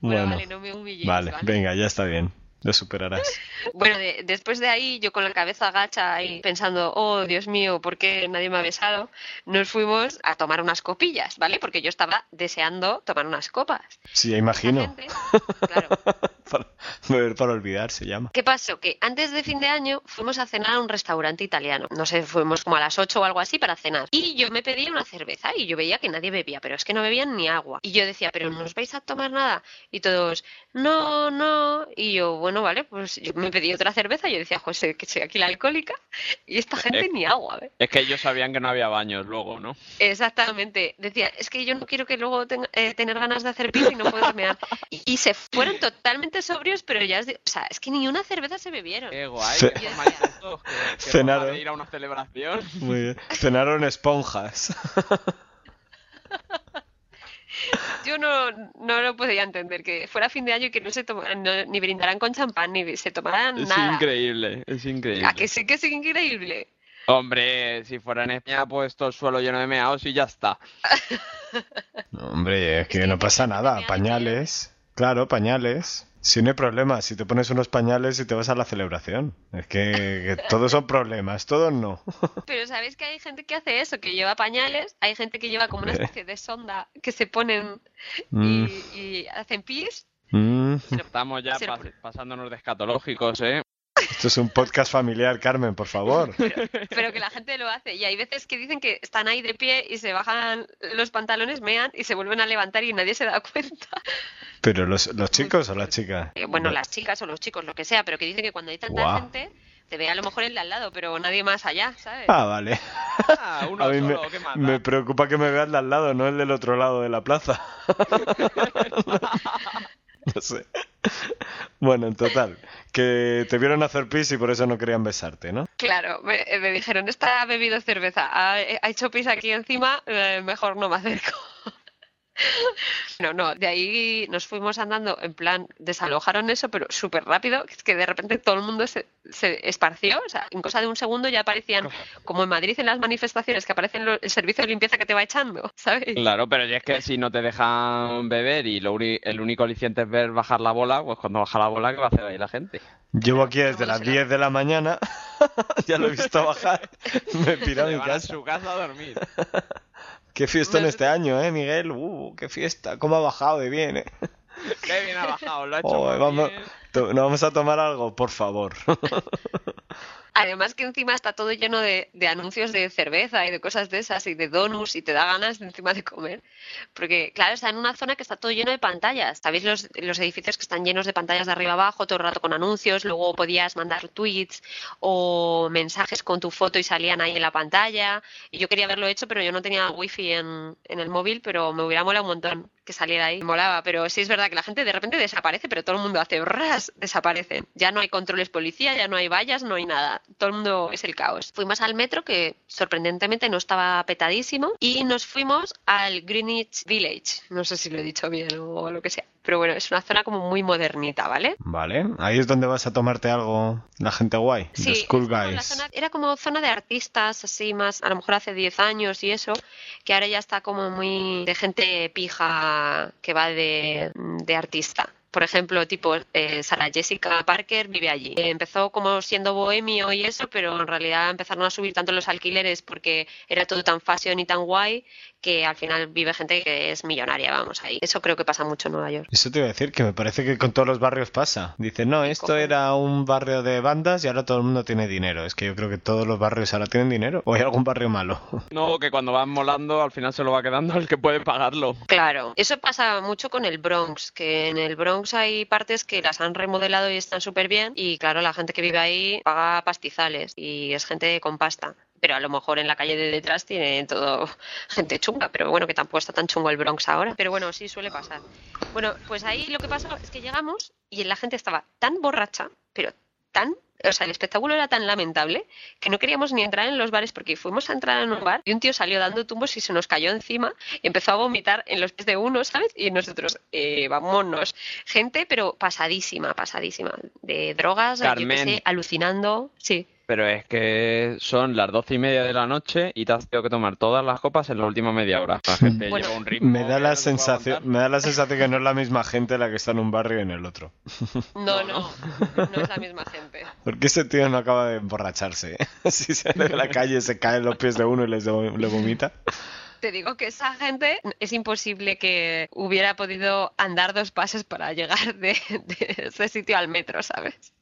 Bueno, vale, no me humilles, vale, ¿vale? venga, ya está bien. Lo superarás. Bueno, de- después de ahí, yo con la cabeza agacha y pensando, oh, Dios mío, ¿por qué nadie me ha besado? Nos fuimos a tomar unas copillas, ¿vale? Porque yo estaba deseando tomar unas copas. Sí, imagino. gente- claro. Para- beber para olvidar se llama. ¿Qué pasó? Que antes de fin de año fuimos a cenar a un restaurante italiano. No sé, fuimos como a las 8 o algo así para cenar. Y yo me pedí una cerveza y yo veía que nadie bebía, pero es que no bebían ni agua. Y yo decía, ¿pero no os vais a tomar nada? Y todos, no, no. Y yo, bueno, vale, pues yo me pedí otra cerveza y yo decía, José, que soy aquí la alcohólica. Y esta gente ni agua, ¿eh? Es que ellos sabían que no había baños luego, ¿no? Exactamente. Decía, es que yo no quiero que luego tenga- eh, tener ganas de hacer pis y no poder mear. Y, y se fueron totalmente sobrios, pero ya os digo, o sea, es que ni una cerveza se bebieron. Qué guay, Ce- qué formalitos, que, que Cenaron. forma de ir a una celebración. Muy bien. Cenaron esponjas. Yo no, no lo podía entender, que fuera fin de año y que no se tomaran, no- ni brindaran con champán, ni se tomaran Es nada. increíble, es increíble. A que sí que es increíble. Hombre, si fuera en España, pues todo el suelo lleno de meados y ya está. No, hombre, es que que no pasa nada. Pañales. Claro, pañales. Si no hay problema, si te pones unos pañales y te vas a la celebración. Es que, que todos son problemas, todos no. Pero sabéis que hay gente que hace eso, que lleva pañales, hay gente que lleva como una especie de sonda que se ponen Mm, y, y hacen pis. mm. Estamos ya pas- pasándonos de escatológicos, ¿eh? Esto es un podcast familiar, Carmen, por favor. Pero que la gente lo hace. Y hay veces que dicen que están ahí de pie y se bajan los pantalones, mean y se vuelven a levantar y nadie se da cuenta. Pero los, los chicos o las chicas. Eh, Bueno, las chicas o los chicos, lo que sea, pero que dicen que cuando hay tanta gente, te ve a lo mejor el de al lado, pero nadie más allá, ¿sabes? Ah, vale. Ah, uno A mí me, solo, ¿qué más me da? preocupa que me veas de al lado, no el del otro lado de la plaza. no sé. Bueno, en total, que te vieron hacer pis y por eso no querían besarte, ¿no? Claro, me, eh, me dijeron, esta ha bebido cerveza, ha, ha hecho pis aquí encima, eh, mejor no me acerco. No, no, de ahí nos fuimos andando, en plan, desalojaron eso, pero súper rápido, que es que de repente todo el mundo se, se esparció, o sea, en cosa de un segundo ya aparecían, como en Madrid en las manifestaciones, que aparecen lo- el servicio de limpieza que te va echando, ¿sabes? Claro, pero ya es que si no te dejan beber y lo uni- el único aliciente es ver bajar la bola, pues cuando baja la bola, ¿qué va a hacer ahí la gente? Llevo aquí desde las será. 10 de la mañana, ya lo he visto bajar, me he pirado a casa. su casa a dormir. Qué fiestón No sé- este año, ¿eh, Miguel? Uh, qué fiesta, cómo ha bajado de bien, ¿eh? Qué bien ha bajado, lo ha hecho Oh, muy vamos, bien. ¿No vamos a tomar algo? Por favor. Además que encima está todo lleno de, anuncios de cerveza y de cosas de esas y de donuts y te da ganas encima de comer. Porque, claro, está en una zona que está todo lleno de pantallas. ¿Sabéis los, los edificios que están llenos de pantallas de arriba abajo, todo el rato con anuncios? Luego podías mandar tweets o mensajes con tu foto y salían ahí en la pantalla. Y yo quería haberlo hecho, pero yo no tenía wifi en, en el móvil, pero me hubiera molado un montón que saliera ahí. Me molaba, pero sí es verdad que la gente de repente desaparece, pero todo el mundo hace ras, desaparecen. Ya no hay controles policía, ya no hay vallas, no hay nada. Todo el mundo es el caos. Fuimos al metro, que sorprendentemente no estaba petadísimo, y nos fuimos al Greenwich Village. No sé si lo he dicho bien o lo que sea. Pero bueno, es una zona como muy modernita, ¿vale? Vale, ahí es donde vas a tomarte algo la gente guay, Sí, the school la guys. zona- era como zona de artistas, así más, a lo mejor hace 10 años y eso, que ahora ya está como muy de gente pija que va de, de artista. Por ejemplo, tipo eh, Sara Jessica Parker vive allí. Eh, empezó como siendo bohemio y eso, pero en realidad empezaron a subir tanto los alquileres porque era todo tan fashion y tan guay que al final vive gente que es millonaria, vamos ahí. Eso creo que pasa mucho en Nueva York. Eso te iba a decir, que me parece que con todos los barrios pasa. Dicen, no, esto cojones. era un barrio de bandas y ahora todo el mundo tiene dinero. Es que yo creo que todos los barrios ahora tienen dinero. ¿O hay algún barrio malo? No, que cuando van molando al final se lo va quedando el que puede pagarlo. Claro, eso pasa mucho con el Bronx, que en el Bronx hay partes que las han remodelado y están súper bien y claro, la gente que vive ahí paga pastizales y es gente con pasta. Pero a lo mejor en la calle de detrás tiene todo gente chunga, pero bueno, que tampoco está tan chungo el Bronx ahora. Pero bueno, sí suele pasar. Bueno, pues ahí lo que pasó es que llegamos y la gente estaba tan borracha, pero tan o sea, el espectáculo era tan lamentable que no queríamos ni entrar en los bares porque fuimos a entrar en un bar y un tío salió dando tumbos y se nos cayó encima y empezó a vomitar en los pies de uno, ¿sabes? Y nosotros, eh, vámonos. Gente, pero pasadísima, pasadísima. De drogas, yo Carmen. sé, alucinando. Sí. Pero es que son las doce y media de la noche y te has tenido que tomar todas las copas en la última media hora. La gente Bueno. lleva un ritmo Me da la no sensación, me da la sensación que no es la misma gente la que está en un barrio y en el otro. No, no, no es la misma gente. Porque ese tío no acaba de emborracharse. ¿eh? Si sale de la calle, se cae en los pies de uno y les le vomita. Te digo que esa gente es imposible que hubiera podido andar dos pasos para llegar de, de ese sitio al metro, ¿sabes?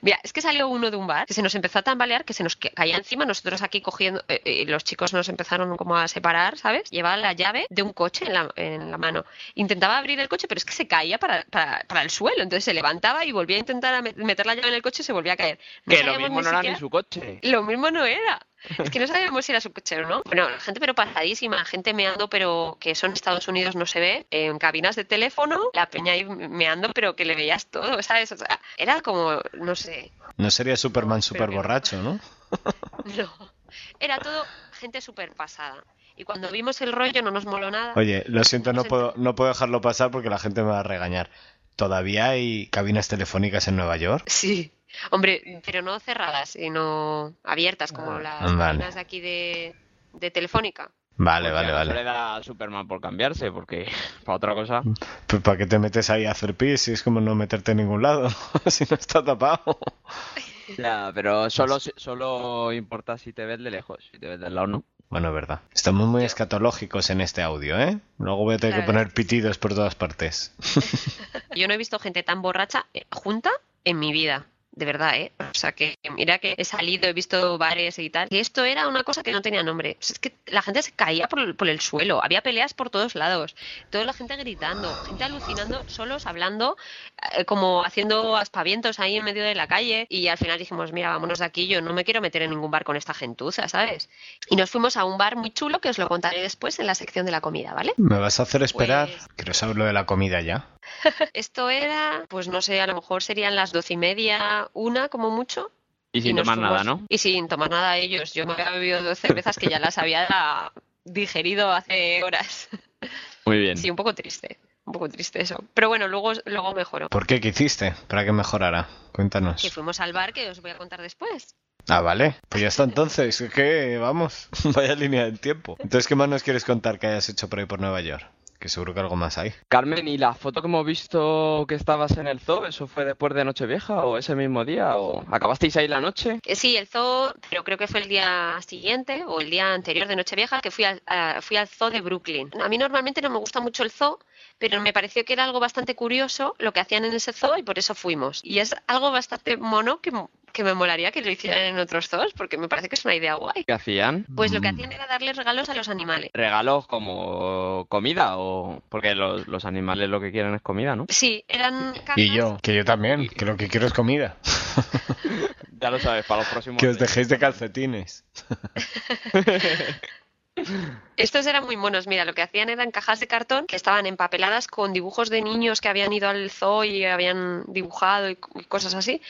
Mira, es que salió uno de un bar que se nos empezó a tambalear, que se nos ca- caía encima, nosotros aquí cogiendo, eh, eh, los chicos nos empezaron como a separar, ¿sabes? Llevaba la llave de un coche en la, en la mano. Intentaba abrir el coche, pero es que se caía para, para, para el suelo, entonces se levantaba y volvía a intentar meter la llave en el coche y se volvía a caer. No Que lo mismo no era ni su coche. lo mismo no era. Es que no sabíamos si era su coche o no. Bueno, gente pero pasadísima, gente meando, pero que eso en Estados Unidos no se ve. En cabinas de teléfono, la peña ahí meando, pero que le veías todo, ¿sabes? O sea, era como, no sé, No sería Superman super borracho, ¿no? no. Era todo gente súper pasada. Y cuando vimos el rollo no nos moló nada. Oye, lo siento, no puedo, no puedo dejarlo pasar porque la gente me va a regañar. ¿Todavía hay cabinas telefónicas en Nueva York? Sí. Hombre, pero no cerradas, sino abiertas, como las vale. cabinas de aquí de, de Telefónica. Vale, Porque vale, a vale. le da Superman por cambiarse, porque para otra cosa. Pues ¿para qué te metes ahí a hacer pis si es como no meterte en ningún lado? si no está tapado. Ya, pero solo, solo importa si te ves de lejos, si te ves del lado no. Bueno, es verdad. Estamos muy escatológicos en este audio, ¿eh? Luego voy a tener que poner pitidos por todas partes. Yo no he visto gente tan borracha eh, junta en mi vida. De verdad, ¿eh? O sea, que mira que he salido, he visto bares y tal. Y esto era una cosa que no tenía nombre. O sea, es que la gente se caía por el, por el suelo. Había peleas por todos lados. Toda la gente gritando. Gente alucinando, solos hablando, eh, como haciendo aspavientos ahí en medio de la calle. Y al final dijimos, mira, vámonos de aquí. Yo no me quiero meter en ningún bar con esta gentuza, ¿sabes? Y nos fuimos a un bar muy chulo que os lo contaré después en la sección de la comida, ¿vale? ¿Me vas a hacer esperar? Pues- Quiero saber lo de la comida ya. Esto era, pues no sé, a lo mejor serían las doce y media, una como mucho. Y sin tomar nada, ¿no? Y sin tomar nada ellos. Yo me había bebido dos cervezas que ya las había digerido hace horas. Muy bien. Sí, un poco triste. Un poco triste eso. Pero bueno, luego, luego mejoró. ¿Por qué? ¿Qué hiciste? Para que mejorara. Cuéntanos. Que fuimos al bar que os voy a contar después. Ah, vale. Pues ya está entonces. Es que vamos. Vaya línea del tiempo. Entonces, ¿qué más nos quieres contar que hayas hecho por ahí por Nueva York? Que seguro que algo más hay. Carmen, ¿y la foto que hemos visto que estabas en el zoo, eso fue después de Nochevieja o ese mismo día? ¿O acabasteis ahí la noche? Que sí, el zoo, pero creo que fue el día siguiente o el día anterior de Nochevieja que fui al, a- fui al zoo de Brooklyn. A mí normalmente no me gusta mucho el zoo, pero me pareció que era algo bastante curioso lo que hacían en ese zoo y por eso fuimos. Y es algo bastante mono que, que me molaría que lo hicieran en otros zoos porque me parece que es una idea guay. ¿Qué hacían? Pues lo que Mm. hacían era darles regalos a los animales. ¿Regalos como comida o...? Porque los, los animales lo que quieren es comida, ¿no? Sí, eran cajas. Y yo, que yo también, que lo que quiero es comida. Ya lo sabes, para los próximos... que os dejéis de calcetines. Estos eran muy monos. Mira, lo que hacían eran cajas de cartón que estaban empapeladas con dibujos de niños que habían ido al zoo y habían dibujado y cosas así.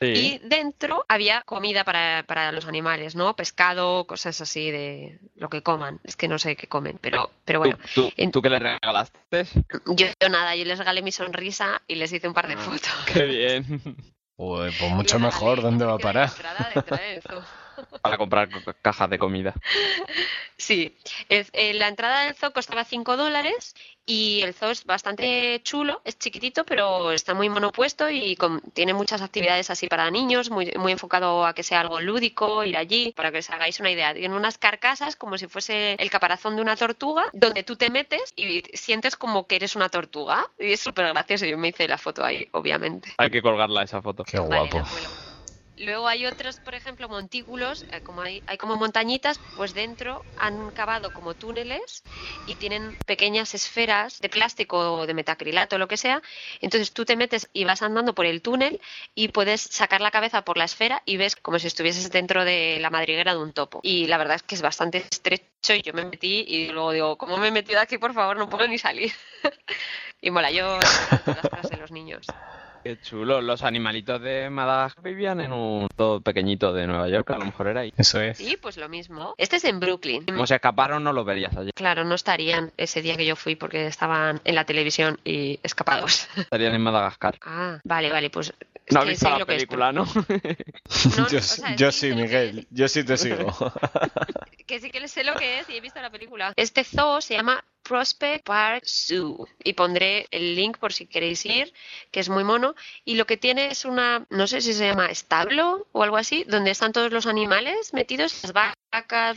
Sí. Y dentro había comida para, para los animales, ¿no? Pescado, cosas así de lo que coman. Es que no sé qué comen, pero, pero bueno. ¿Tú, tú, en- tú qué le regalaste? Yo, yo nada, yo les regalé mi sonrisa y les hice un par de Ah. fotos. Qué bien. Uy, pues mucho Les mejor, ¿dónde va a parar? Para comprar co- cajas de comida. Sí, el- eh, la entrada del zoo costaba 5 dólares y el zoo es bastante chulo, es chiquitito, pero está muy monopuesto y con- tiene muchas actividades así para niños, muy, muy enfocado a que sea algo lúdico, ir allí, para que os hagáis una idea. Tiene unas carcasas como si fuese el caparazón de una tortuga, donde tú te metes y sientes como que eres una tortuga. Y es súper gracioso, yo me hice la foto ahí, obviamente. Hay que colgarla esa foto. Qué Vale, guapo. Luego hay otros, por ejemplo, montículos, eh, como hay, hay como montañitas, pues dentro han cavado como túneles y tienen pequeñas esferas de plástico o de metacrilato lo que sea. Entonces tú te metes y vas andando por el túnel y puedes sacar la cabeza por la esfera y ves como si estuvieses dentro de la madriguera de un topo. Y la verdad es que es bastante estrecho y yo me metí y luego digo, ¿cómo me he metido aquí? Por favor, no puedo ni salir. y mola, yo las de los niños. Qué chulo. Los animalitos de Madagascar vivían en un todo pequeñito de Nueva York, a lo mejor era ahí. Eso es. Sí, pues lo mismo. Este es en Brooklyn. Como se escaparon, no los verías allí. Claro, no estarían ese día que yo fui porque estaban en la televisión y escapados. Estarían en Madagascar. Ah, vale, vale, pues es No has visto la película, ¿no? No, yo o sea, yo sí Miguel. Yo sí te sigo. que sí que sé lo que es y he visto la película. Este zoo se llama Prospect Park Zoo y pondré el link por si queréis ir, que es muy mono. Y lo que tiene es una, no sé si se llama establo o algo así, donde están todos los animales metidos,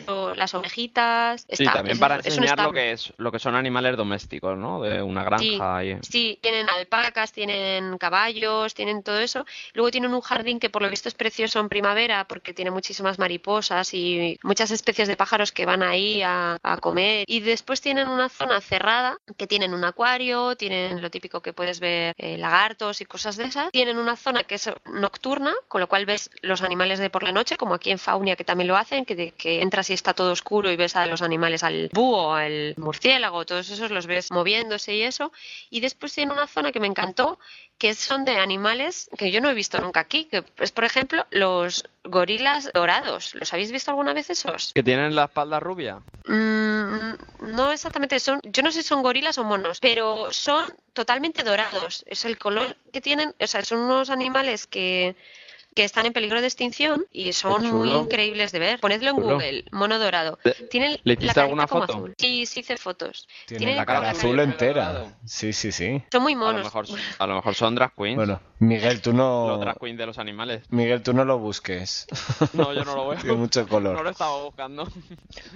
o las ovejitas. Sí, Está- también es- para es enseñar lo que es lo que son animales domésticos, ¿no? De una granja y... Sí, tienen alpacas, tienen caballos, tienen todo eso. Luego tienen un jardín que por lo visto es precioso en primavera porque tiene muchísimas mariposas y muchas especies de pájaros que van ahí a, a comer. Y después tienen una zona cerrada que tienen un acuario, tienen lo típico que puedes ver eh, lagartos y cosas de esas. Tienen una zona que es nocturna, con lo cual ves los animales de por la noche, como aquí en Faunia que también lo hacen, que, de- que entras y está todo oscuro y ves a los animales, al búho, al murciélago, todos esos los ves moviéndose y eso. Y después tiene una zona que me encantó, que son de animales que yo no he visto nunca aquí, que es por ejemplo los gorilas dorados. ¿Los habéis visto alguna vez esos? Que tienen la espalda rubia. Mm, no exactamente, son, yo no sé si son gorilas o monos, pero son totalmente dorados. Es el color que tienen, o sea, son unos animales que que están en peligro de extinción y son muy increíbles de ver. Ponedlo en Chulo. Google, mono dorado. ¿Le- Tienen le la hiciste alguna foto? azul. Sí, sí hice fotos. Tiene Tienen la cara azul entera. dorado. Sí, sí, sí. Son muy A lo, monos. mejor, a lo mejor son drag queens. Bueno, Miguel, tú Los no... drag queens de los animales. Miguel, tú no lo busques. No, yo no lo veo. Tiene mucho No color. lo estaba buscando.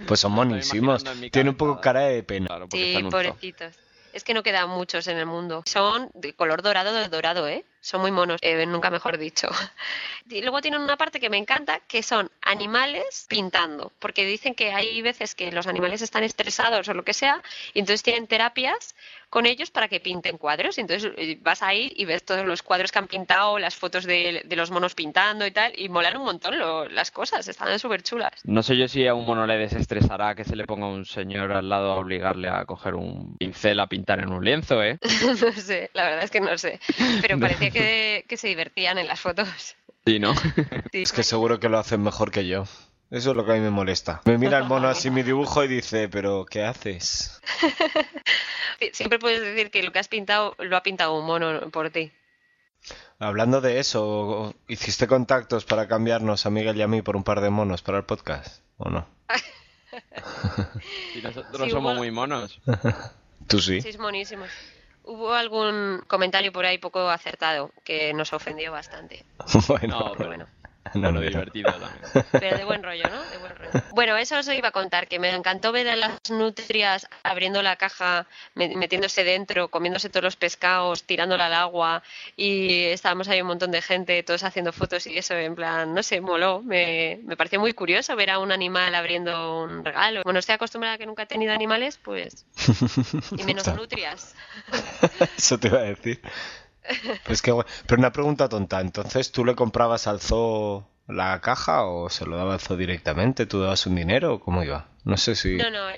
Pues son monísimos. Tiene un poco cara de pena. Claro, Sí, pobrecitos. Es que no quedan muchos en el mundo. Son de color dorado de dorado, ¿eh? Son muy monos, eh, nunca mejor dicho. Y luego tienen una parte que me encanta, que son animales pintando, porque dicen que hay veces que los animales están estresados o lo que sea, y entonces tienen terapias con ellos para que pinten cuadros. Y entonces eh, vas ahí y ves todos los cuadros que han pintado, las fotos de, de los monos pintando y tal, y molan un montón lo- las cosas, están súper chulas. No sé yo si a un mono le desestresará que se le ponga un señor al lado a obligarle a coger un pincel a pintar en un lienzo, ¿eh? No sé, la verdad es que no sé, pero parecía que, que se divertían en las fotos. Sí, ¿no? Sí. Es que seguro que lo hacen mejor que yo. Eso es lo que a mí me molesta. Me mira el mono así mi dibujo y dice, pero ¿qué haces? Siempre puedes decir que lo que has pintado lo ha pintado un mono por ti. Hablando de eso, ¿hiciste contactos para cambiarnos a Miguel y a mí por un par de monos para el podcast? ¿O no? Y nosotros Sí, somos hubo- muy monos. Tú sí. Sí, es monísimos. Hubo algún comentario por ahí poco acertado que nos ofendió bastante. bueno, No, Pero bueno, no, no, divertido también. pero de buen rollo, ¿no? De buen rollo. Bueno, eso os iba a contar, que me encantó ver a las nutrias abriendo la caja, me- metiéndose dentro, comiéndose todos los pescados, tirándola al agua y estábamos ahí un montón de gente, todos haciendo fotos y eso, en plan, no sé, moló. Me, me pareció muy curioso ver a un animal abriendo un regalo. Bueno, estoy acostumbrada a que nunca he tenido animales, pues, y menos nutrias. Eso te iba a decir. Pues que. Pero una pregunta tonta. Entonces, ¿tú le comprabas al zoo la caja o se lo daba al zoo directamente? ¿Tú dabas un dinero o cómo iba? No sé si... No, no,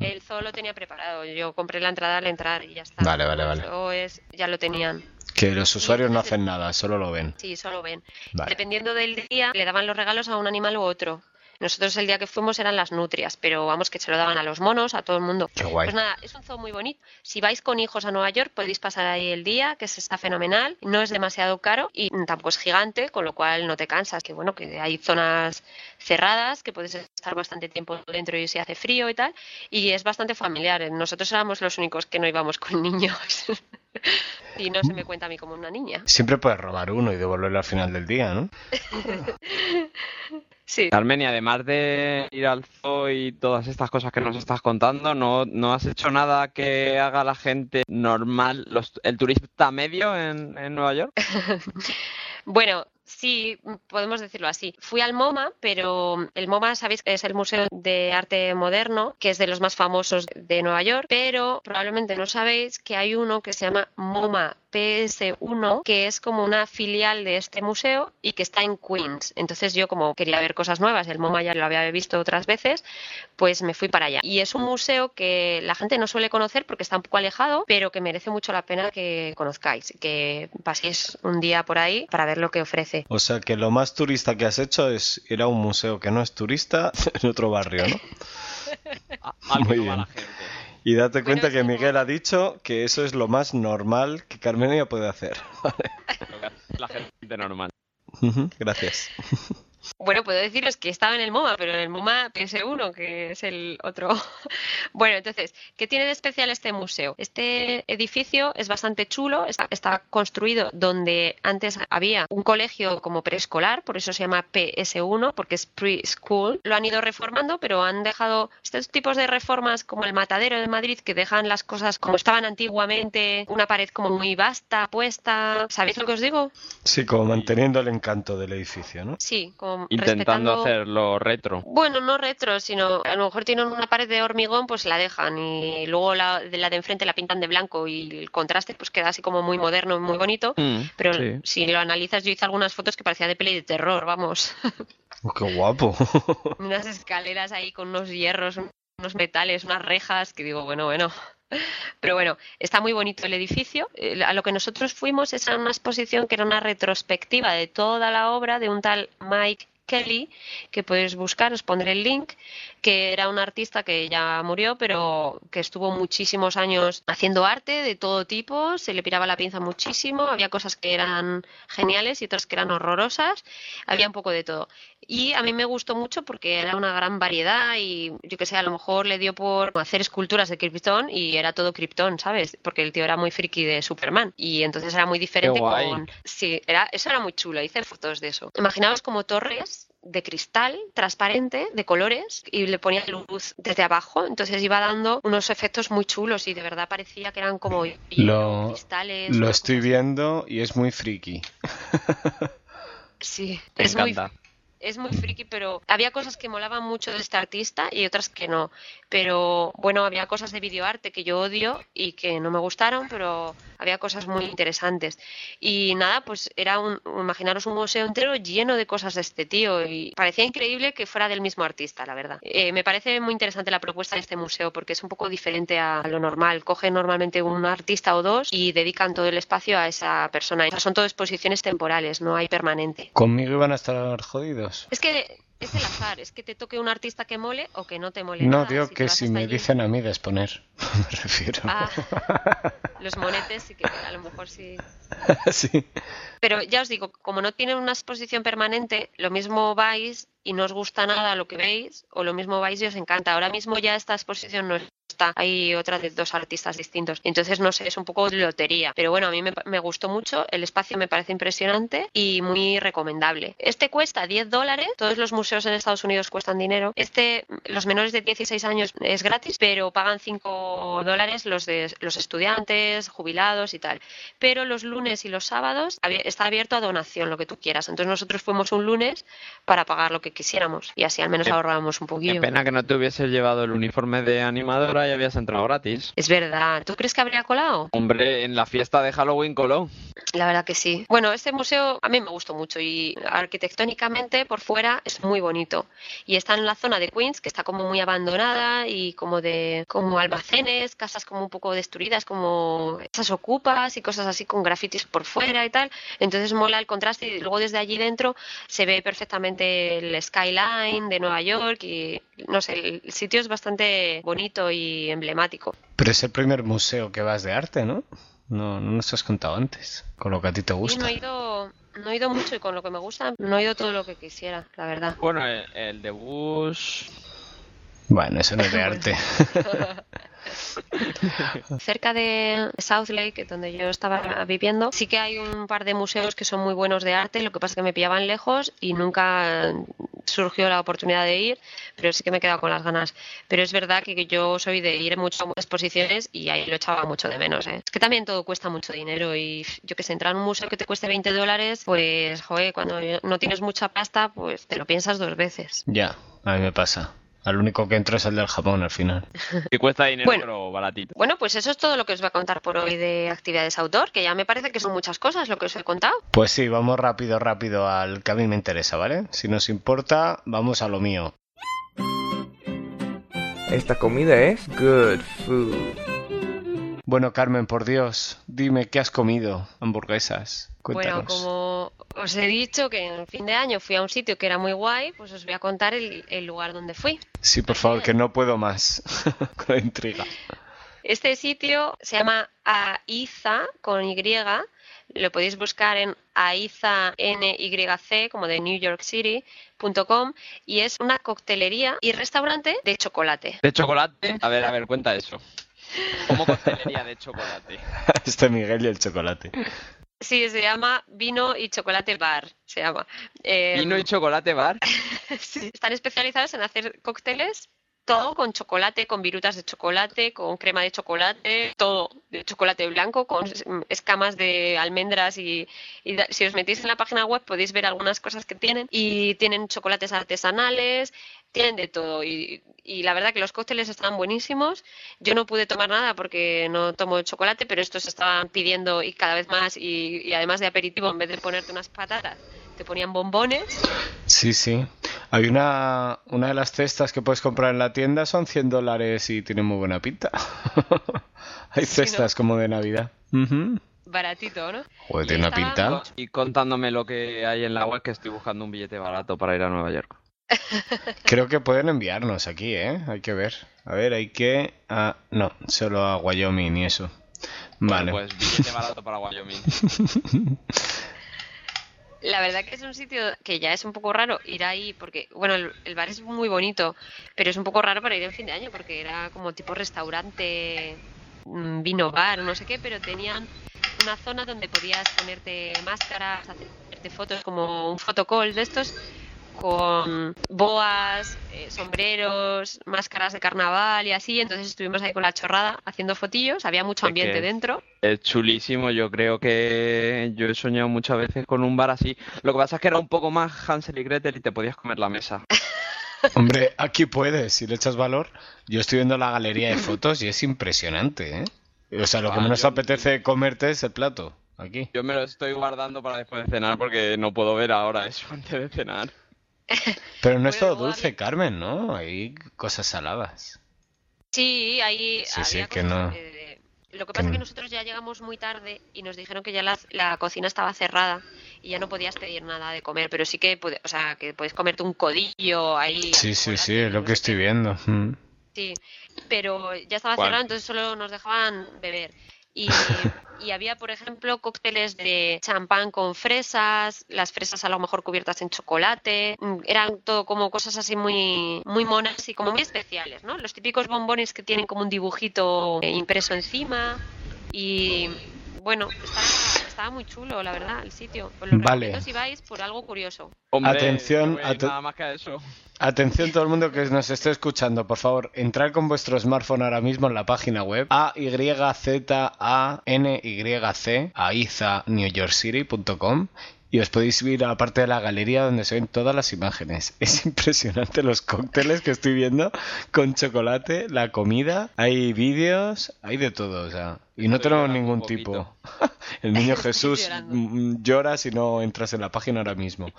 el zoo lo tenía preparado. Yo compré la entrada al entrar y ya está. Vale, vale, vale. zoo es, ya lo tenían. Que los usuarios no hacen nada, solo lo ven. Sí, solo ven. Vale. Dependiendo del día, le daban los regalos a un animal u otro. Nosotros el día que fuimos eran las nutrias, pero vamos que se lo daban a los monos, a todo el mundo. Qué guay. Pues nada, es un zoo muy bonito. Si vais con hijos a Nueva York, podéis pasar ahí el día, que se está fenomenal. No es demasiado caro y tampoco es gigante, con lo cual no te cansas. Que bueno, que hay zonas cerradas, que puedes estar bastante tiempo dentro y si hace frío y tal. Y es bastante familiar. Nosotros éramos los únicos que no íbamos con niños. y no se me cuenta a mí como una niña. Siempre puedes robar uno y devolverlo al final del día, ¿no? Sí. Carmen, y además de ir al zoo y todas estas cosas que nos estás contando, ¿no, no has hecho nada que haga la gente normal, los- el turista medio en, en Nueva York? Bueno, sí, podemos decirlo así. Fui al MoMA, pero el MoMA, sabéis que es el Museo de Arte Moderno, que es de los más famosos de Nueva York, pero probablemente no sabéis que hay uno que se llama MoMA PS1, que es como una filial de este museo y que está en Queens. Entonces yo como quería ver cosas nuevas, el MoMA ya lo había visto otras veces, pues me fui para allá. Y es un museo que la gente no suele conocer porque está un poco alejado, pero que merece mucho la pena que conozcáis, que paséis un día por ahí para ver lo que ofrece. O sea que lo más turista que has hecho es ir a un museo que no es turista en otro barrio, ¿no? A- Muy bien. Y date Bueno, cuenta que como- Miguel ha dicho que eso es lo más normal que Carmenia puede hacer. La gente normal. Gracias. Bueno, puedo deciros que estaba en el MoMA, pero en el MoMA PS1, que es el otro. Bueno, entonces, ¿qué tiene de especial este museo? Este edificio es bastante chulo, está, está construido donde antes había un colegio como preescolar, por eso se llama PS1, porque es preschool. Lo han ido reformando, pero han dejado estos tipos de reformas como el matadero de Madrid, que dejan las cosas como estaban antiguamente, una pared como muy vasta, puesta. ¿Sabéis lo que os digo? Sí, como manteniendo el encanto del edificio, ¿no? Sí, como Intentando respetando- hacerlo retro. Bueno, no retro, sino a lo mejor tienen una pared de hormigón, pues la dejan y luego la de, la de enfrente la pintan de blanco y el contraste pues queda así como muy moderno y muy bonito. Mm, Pero sí. si lo analizas, yo hice algunas fotos que parecía de peli de terror, vamos. Oh, ¡Qué guapo! unas escaleras ahí con unos hierros, unos metales, unas rejas, que digo, bueno, bueno. Pero bueno, está muy bonito el edificio. A lo que nosotros fuimos es a una exposición que era una retrospectiva de toda la obra de un tal Mike Kelly, que podéis buscar, os pondré el link, que era un artista que ya murió, pero que estuvo muchísimos años haciendo arte de todo tipo, se le piraba la pinza muchísimo, había cosas que eran geniales y otras que eran horrorosas, había un poco de todo. Y a mí me gustó mucho porque era una gran variedad y yo que sé, a lo mejor le dio por hacer esculturas de Krypton y era todo Krypton, ¿sabes? Porque el tío era muy friki de Superman y entonces era muy diferente con... Sí, era, eso era muy chulo, hice fotos de eso. Imaginaos como torres de cristal transparente, de colores, y le ponía luz desde abajo, entonces iba dando unos efectos muy chulos y de verdad parecía que eran como hielo, Lo, cristales. lo estoy viendo y es muy friki. Sí, Me es muy, es muy friki, pero había cosas que molaban mucho de este artista y otras que no. Pero bueno, había cosas de videoarte que yo odio y que no me gustaron, pero había cosas muy interesantes. Y nada, pues era un, imaginaros un museo entero lleno de cosas de este tío y parecía increíble que fuera del mismo artista, la verdad. Eh, me parece muy interesante la propuesta de este museo porque es un poco diferente a lo normal. Cogen normalmente un artista o dos y dedican todo el espacio a esa persona. O sea, son todo exposiciones temporales, no hay permanente. ¿Conmigo iban a estar jodidos? Es que es el azar, es que te toque un artista que mole o que no te mole. No, nada. digo que si me allí- dicen a mí de exponer, me refiero. Ah, los monetes sí que a lo mejor sí. sí. Pero ya os digo, como no tienen una exposición permanente, lo mismo vais y no os gusta nada lo que veis, o lo mismo vais y os encanta. Ahora mismo ya esta exposición no está, hay otra de dos artistas distintos. Entonces, no sé, es un poco lotería. Pero bueno, a mí me, gustó mucho, el espacio me parece impresionante y muy recomendable. Este cuesta 10 dólares, todos los museos en Estados Unidos cuestan dinero. Este, los menores de 16 años es gratis, pero pagan 5 dólares los de los estudiantes, jubilados y tal. Pero los lunes y los sábados está abierto a donación, lo que tú quieras. Entonces nosotros fuimos un lunes para pagar lo que quisiéramos y así al menos ahorrábamos un Qué poquillo. pena que no te hubieses llevado el uniforme de animadora y habías entrado gratis. Es verdad. ¿Tú crees que habría colado? Hombre, en la fiesta de Halloween coló. La verdad que sí. Bueno, este museo a mí me gustó mucho y arquitectónicamente por fuera es muy bonito. Y está en la zona de Queens, que está como muy abandonada y como de como almacenes, casas como un poco destruidas, como esas ocupas y cosas así con grafitis por fuera y tal. Entonces mola el contraste y luego desde allí dentro se ve perfectamente el skyline de Nueva York y no sé, el sitio es bastante bonito y emblemático. Pero es el primer museo que vas de arte, ¿no? No, no nos has contado antes, con lo que a ti te Y no gusta. he ido, no he ido mucho y con lo que me gusta, no he ido todo lo que quisiera, la verdad. Bueno, el, el de Bush. Bueno, eso no es de arte. Cerca de South Lake, donde yo estaba viviendo, sí que hay un par de museos que son muy buenos de arte, lo que pasa es que me pillaban lejos y nunca surgió la oportunidad de ir, pero sí que me he quedado con las ganas. Pero es verdad que yo soy de ir mucho a exposiciones y ahí lo echaba mucho de menos. ¿eh? Es que también todo cuesta mucho dinero y yo que sé, entrar a un museo que te cueste 20 dólares, pues, joder, cuando no tienes mucha pasta, pues te lo piensas dos veces. ya, a mí me pasa. Al único que entro es el del Japón al final. Que cuesta dinero, Bueno. pero baratito. Bueno, pues eso es todo lo que os voy a contar por hoy de actividades outdoor, que ya me parece que son muchas cosas lo que os he contado. Pues sí, vamos rápido, rápido al que a mí me interesa, ¿vale? Si nos importa, vamos a lo mío. Esta comida es good food. Bueno, Carmen, por Dios, dime, ¿qué has comido? Hamburguesas. Cuéntanos. Bueno, como os he dicho que en el fin de año fui a un sitio que era muy guay, pues os voy a contar el, el lugar donde fui. Sí, por favor, que no puedo más. Con la intriga. Este sitio se llama Aiza con Y. Lo podéis buscar en aiza NYC, como de New York City.com, y es una coctelería y restaurante de chocolate. ¿De chocolate? A ver, a ver, cuenta eso. ¿Cómo coctelería de chocolate? Este Miguel y el chocolate. Sí, se llama Vino y Chocolate Bar, se llama. Eh, ¿Vino y chocolate bar? Sí, están especializados en hacer cócteles, todo con chocolate, con virutas de chocolate, con crema de chocolate, todo de chocolate blanco, con es- escamas de almendras y, y si os metéis en la página web podéis ver algunas cosas que tienen y tienen chocolates artesanales, tienen de todo y, y la verdad que los cócteles están buenísimos. Yo no pude tomar nada porque no tomo chocolate, pero estos estaban pidiendo y cada vez más y, y además de aperitivo en vez de ponerte unas patatas te ponían bombones. Sí, sí. Hay una, una de las cestas que puedes comprar en la tienda, son 100 dólares y tiene muy buena pinta. Hay Sí, ¿no? cestas como de Navidad. Baratito, ¿no? Joder, Y tiene una pinta. Y contándome lo que hay en la web, que estoy buscando un billete barato para ir a Nueva York. Creo que pueden enviarnos aquí, ¿eh? Hay que ver. A ver, hay que... Ah, no, solo a Wyoming y eso. Vale. Bueno, pues billete barato para Wyoming. La verdad que es un sitio que ya es un poco raro ir ahí porque, bueno, el, el bar es muy bonito, pero es un poco raro para ir en fin de año porque era como tipo restaurante, mm, vino bar, no sé qué, pero tenían una zona donde podías ponerte máscaras, hacerte fotos como un photocall de estos con boas, eh, sombreros, máscaras de carnaval y así, entonces estuvimos ahí con la chorrada haciendo fotillos, había mucho Es ambiente que- dentro. Es chulísimo, yo creo que yo he soñado muchas veces con un bar así. Lo que pasa es que era un poco más Hansel y Gretel y te podías comer la mesa. Hombre, aquí puedes, si le echas valor. Yo estoy viendo la galería de fotos y es impresionante, ¿eh? O sea, lo que Ah, menos yo- apetece comerte es el plato. Aquí. Yo me lo estoy guardando para después de cenar porque no puedo ver ahora eso antes de cenar. Pero no es todo dulce, Carmen, ¿no? Hay cosas saladas. Sí, ahí Sí, sí, que no- eh, lo que pasa es que que no. nosotros ya llegamos muy tarde y nos dijeron que ya la, la cocina estaba cerrada y ya no podías pedir nada de comer, pero sí que, puede- o sea, que puedes comerte un codillo ahí. Sí, sí, sí, es lo que estoy viendo. Mm. Sí, pero ya estaba ¿Cuál? cerrado, entonces solo nos dejaban beber. Y, y había, por ejemplo, cócteles de champán con fresas, las fresas a lo mejor cubiertas en chocolate. mm, Eran todo como cosas así muy, muy monas y como muy especiales, ¿no? Los típicos bombones que tienen como un dibujito impreso encima. Y bueno, estaba, estaba muy chulo, la verdad, el sitio. Os lo Vale. recomiendo si vais por algo curioso. Hombre, Atención, no nada más que a eso. Atención todo el mundo que nos esté escuchando, por favor, entrar con vuestro smartphone ahora mismo en la página web a y z a n y c a iza newyorkcity.com y os podéis ir a la parte de la galería donde se ven todas las imágenes. Es impresionante los cócteles que estoy viendo con chocolate, la comida, hay vídeos, hay de todo, o sea, y no tenemos ningún tipo. El niño Jesús mm, llora si no entras en la página ahora mismo.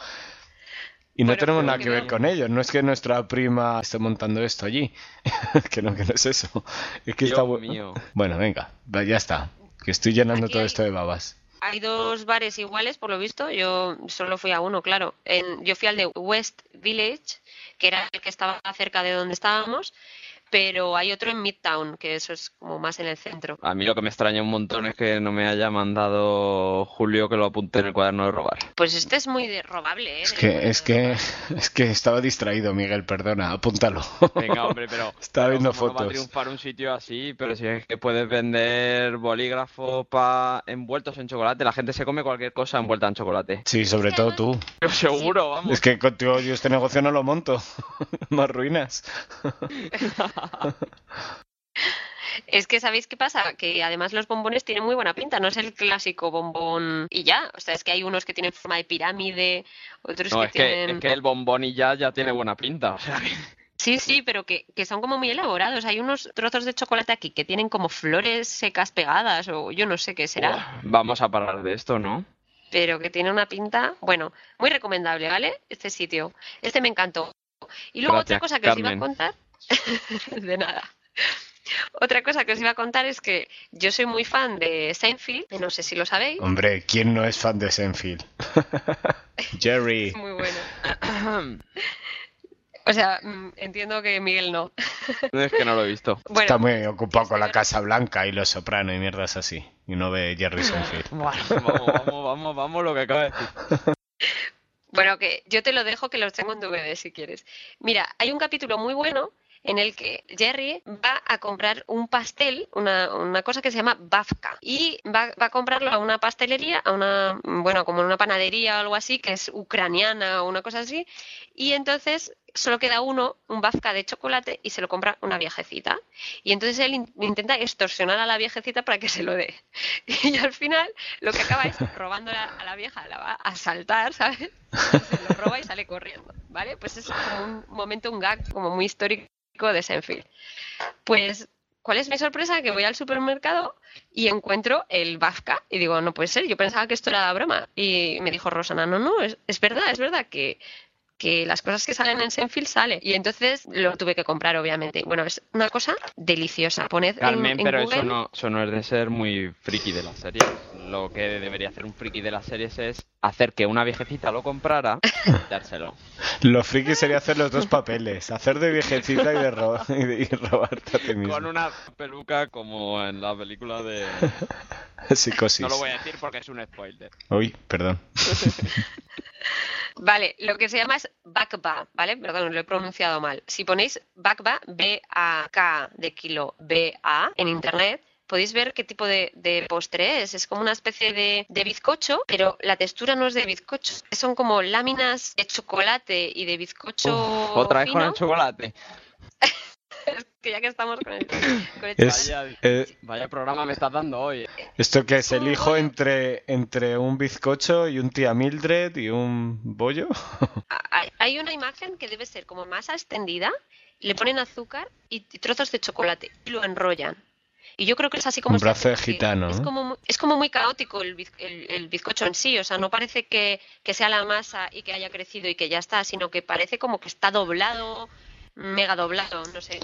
Y no Bueno, tenemos nada que que ver con ello. No es que nuestra prima esté montando esto allí. que no, que no es eso. Es que Dios está mío. Bueno, venga, ya está. Que estoy llenando Aquí todo hay- esto de babas. Hay dos bares iguales, por lo visto. Yo solo fui a uno, claro. En, yo fui al de West Village, que era el que estaba cerca de donde estábamos, pero hay otro en Midtown, que eso es como más en el centro. A mí lo que me extraña un montón es que no me haya mandado Julio que lo apunte en el cuaderno de robar. Pues este es muy de- robable, ¿eh? Es que, es que, es que estaba distraído, Miguel, perdona, apúntalo. Venga, hombre, pero. Estaba pero viendo ¿cómo no Va a fotos. triunfar un sitio así, pero si es que puedes vender bolígrafos pa... envueltos en chocolate, la gente se come cualquier cosa envuelta en chocolate. Sí, sobre Es que todo tú. Pero seguro, vamos. Es que contigo yo este negocio no lo monto. Más ruinas. Es que, ¿sabéis qué pasa? Que además los bombones tienen muy buena pinta, no es el clásico bombón y ya. O sea, es que hay unos que tienen forma de pirámide, otros No, que es que, tienen... es que el bombón y ya, ya tiene buena pinta. O sea, que- Sí, sí, pero que, que son como muy elaborados. Hay unos trozos de chocolate aquí que tienen como flores secas pegadas o yo no sé qué será, vamos a parar de esto, ¿no? pero que tiene una pinta, bueno, muy recomendable, ¿vale? Este sitio. Este me encantó. Y luego otra cosa que os iba a contar, de nada. Otra cosa que os iba a contar es que yo soy muy fan de Seinfeld, que no sé si lo sabéis, Hombre, ¿quién no es fan de Senfield? Jerry. es muy bueno. O sea, mm, entiendo que Miguel no. No es que no lo he visto. Bueno, Está muy ocupado con la Casa Blanca y los Soprano y mierdas así. Y no ve Jerry Seinfeld. Bueno, vamos, vamos, vamos, vamos, lo que acaba de decir. Bueno, que yo te lo dejo que los tengo en DVD si quieres. Mira, hay un capítulo muy bueno en el que Jerry va a comprar un pastel, una, una cosa que se llama Bafka, y va, va a comprarlo a una pastelería, a una, bueno, como una panadería o algo así, que es ucraniana o una cosa así, y entonces solo queda uno, un Bafka de chocolate, y se lo compra una viejecita. Y entonces él in- intenta extorsionar a la viejecita para que se lo dé. Y al final lo que acaba es robando a la vieja, la va a asaltar, ¿sabes? se lo roba y sale corriendo, ¿vale? Pues es como un momento, un gag como muy histórico de Senfield. Pues, ¿cuál es mi sorpresa? Que voy al supermercado y encuentro el Bafka y digo, no puede ser, yo pensaba que esto era broma. Y me dijo Rosana, no, no, es, es verdad, es verdad que que las cosas que salen en Senfield sale. Y entonces lo tuve que comprar, obviamente. Bueno, es una cosa deliciosa. Poned en- Carmen, en, pero Google. eso no, eso no es de ser muy friki de las series. Lo que debería hacer un friki de las series es hacer que una viejecita lo comprara y dárselo. Lo friki sería hacer los dos papeles, hacer de viejecita y de, ro- y de- y robarte a ti mismo. Con una peluca como en la película de... Psicosis. No lo voy a decir porque es un spoiler. Uy, perdón. Vale, lo que se llama es Bakba, ¿vale? Perdón, lo he pronunciado mal. Si ponéis Bakba, B-A-K de kilo, B-A, en internet, podéis ver qué tipo de, de postre es. Es como una especie de, de bizcocho, pero la textura no es de bizcocho. Son como láminas de chocolate y de bizcocho Uf, Otra vez con el chocolate. que ya que estamos con el, con el Es- Vaya, eh, vaya programa me estás dando hoy. ¿Esto que es el hijo entre, entre un bizcocho y un tía Mildred y un bollo? hay, hay una imagen que debe ser como masa extendida, le ponen azúcar y, y trozos de chocolate y lo enrollan. Y yo creo que es así como Un brazo de gitano, Es ¿eh? como, muy- es como muy caótico el, el- el bizcocho en sí, o sea, no parece que, que sea la masa y que haya crecido y que ya está, sino que parece como que está doblado, mega doblado, no sé.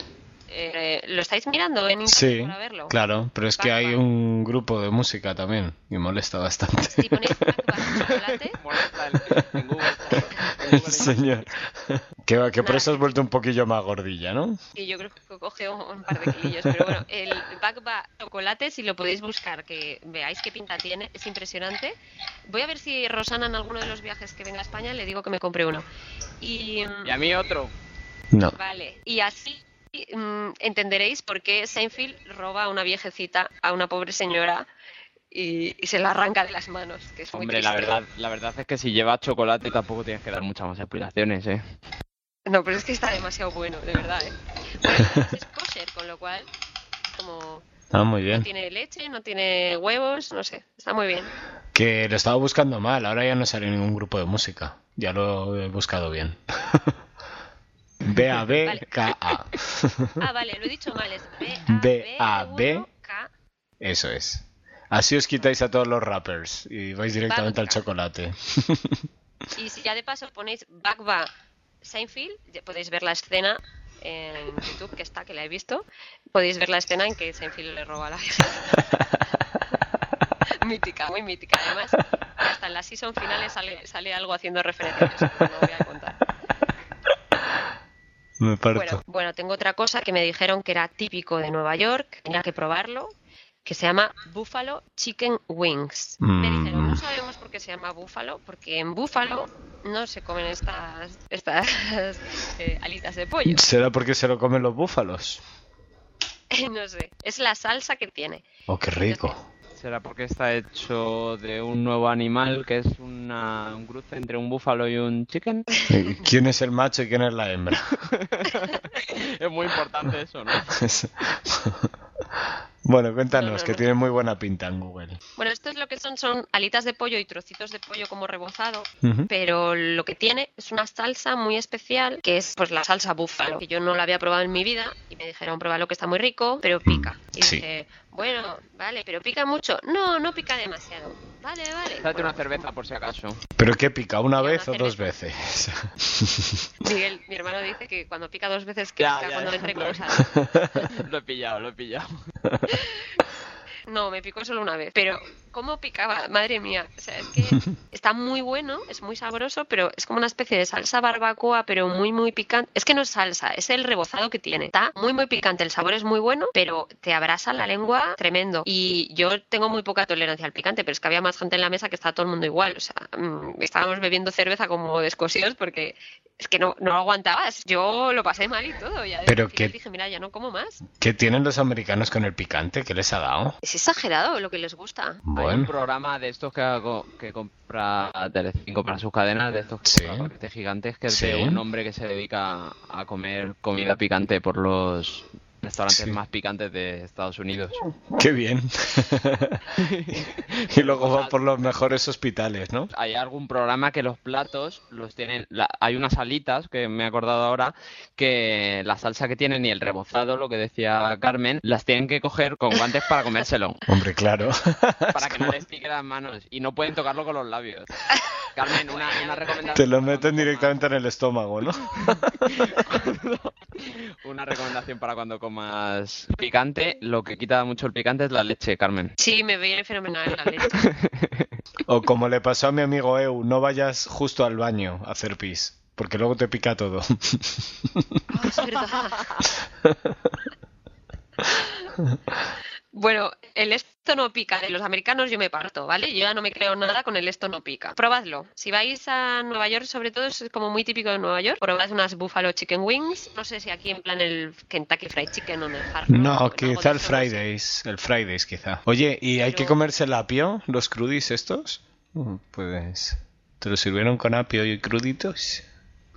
Eh, ¿Lo estáis mirando en internet Sí, para verlo? claro, pero es que hay un grupo de música también y molesta bastante. Si ponéis chocolate, Molesta el- en Google. en Google Señor. Que, va, que por eso has vuelto un poquillo más gordilla, ¿no? Y yo creo que coge un, un par de kilillos. Pero bueno, el Bakba chocolate, si lo podéis buscar, que veáis qué pinta tiene, es impresionante. Voy a ver si Rosana en alguno de los viajes que venga a España le digo que me compre uno. Y, Y a mí otro. No. vale, y así mm, entenderéis por qué Seinfeld roba a una viejecita, a una pobre señora, y, y se la arranca de las manos. Que es muy Hombre, la triste. verdad, la verdad es que si lleva chocolate tampoco tienes que dar muchas más explicaciones, ¿eh? No, pero es que está demasiado bueno, de verdad, ¿eh? Bueno, es kosher, con lo cual, como Ah, muy No bien. tiene leche, no tiene huevos, no sé, está muy bien. Que lo estaba buscando mal, ahora ya no sale ningún grupo de música. Ya lo he buscado bien. B-A-B-K-A. Ah, vale, lo he dicho mal, es B-A-B. B-A-B-K. Eso es. Así os quitáis a todos los rappers y vais directamente al chocolate. Y si ya de paso ponéis Bagba Seinfeld, ya podéis ver la escena en YouTube, que está, que la he visto, podéis ver la escena en que Seinfeld le roba a la mítica, muy mítica. Además, hasta en las season finales sale, sale algo haciendo referencia a eso, pero no voy a contar. Me parto. Bueno, bueno, tengo otra cosa que me dijeron que era típico de Nueva York, tenía que probarlo, que se llama Buffalo Chicken Wings. Me dijeron, Mm. no sabemos por qué se llama Buffalo, porque en Buffalo no se comen estas, estas eh, alitas de pollo. ¿Será porque se lo comen los búfalos? no sé, es la salsa que tiene. Oh, qué rico. ¿Será porque está hecho de un nuevo animal que es una, un cruce entre un búfalo y un chicken? ¿Quién es el macho y quién es la hembra? es muy importante eso, ¿no? bueno, cuéntanos, No, no, que tiene muy buena pinta en Google. Bueno, esto es lo que son, son alitas de pollo y trocitos de pollo como rebozado, Ujú. pero lo que tiene es una salsa muy especial que es pues la salsa búfalo, que yo no la había probado en mi vida y me dijeron pruébalo que está muy rico, pero pica. Y Mm, sí. dije, bueno, vale, pero pica mucho. No, no pica demasiado. Vale, vale. Date Bueno, una cerveza por si acaso. ¿Pero qué pica? ¿Una Una vez o dos cerveza. veces? Miguel, mi hermano dice que cuando pica dos veces que Ya, pica ya, cuando ya. entre Lo- cosas. lo he pillado, lo he pillado. No, me picó solo una vez. Pero, ¿cómo picaba? Madre mía. O sea, es que está muy bueno, es muy sabroso, pero es como una especie de salsa barbacoa, pero muy, muy picante. Es que no es salsa, es el rebozado que tiene. Está muy, muy picante. El sabor es muy bueno, pero te abrasa la lengua tremendo. Y yo tengo muy poca tolerancia al picante, pero es que había más gente en la mesa que estaba todo el mundo igual. O sea, mm, estábamos bebiendo cerveza como descosidos porque es que no, no aguantabas. Yo lo pasé mal y todo. Ya Pero que- dije, mira, ya no como más. ¿Qué tienen los americanos con el picante? ¿Qué les ha dado? Es exagerado lo que les gusta. Hay un Bueno, programa de estos que, hago- que compra Telecinco para sus cadenas, de estos que Sí. compra gigantes, que es Sí. de un hombre que se dedica a comer comida picante por los restaurantes Sí. más picantes de Estados Unidos. qué bien. y luego va por los mejores hospitales, ¿no? Hay algún programa que los platos los tienen, la- hay unas alitas que me he acordado ahora que la salsa que tienen y el rebozado, lo que decía Carmen, las tienen que coger con guantes para comérselo, Hombre, claro. para que no les pique las manos y no pueden tocarlo con los labios. Carmen, una, una recomendación. Te lo para meten cuando directamente en el estómago, ¿no? comas- Una recomendación para cuando comas picante. Lo que quita mucho el picante es la leche, Carmen. Sí, me viene fenomenal la leche. O como le pasó a mi amigo Eu, no vayas justo al baño a hacer pis, porque luego te pica todo. Ah, es verdad. Bueno, el esto no pica de los americanos yo me parto, ¿vale? Yo ya no me creo nada con el esto no pica. Probadlo. Si vais a Nueva York, sobre todo, es como muy típico de Nueva York, probad unas Buffalo Chicken Wings. No sé si aquí en plan el Kentucky Fried Chicken o en el Rock, No, quizá el Fridays, el Fridays quizá. Oye, ¿y hay que comerse el apio, los crudis estos? Mm, Pues, ¿te lo sirvieron con apio y cruditos?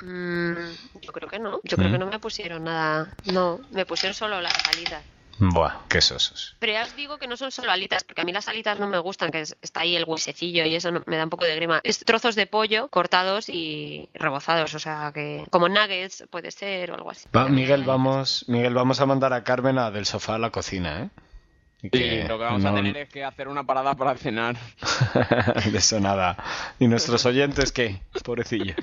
Mm, yo creo que no. Yo creo Mm. que no me pusieron nada. No, me pusieron solo las alitas. Buah, qué sosos. Pero ya os digo que no son solo alitas, porque a mí las alitas no me gustan, que es- está ahí el huesecillo y eso no- me da un poco de grima. Es trozos de pollo cortados y rebozados, o sea que como nuggets puede ser o algo así. Va, Miguel, vamos, Miguel, vamos a mandar a Carmen a del sofá a la cocina, ¿eh? Sí, que lo que vamos a no- tener es que hacer una parada para cenar. de eso nada. ¿Y nuestros oyentes qué? Pobrecillos.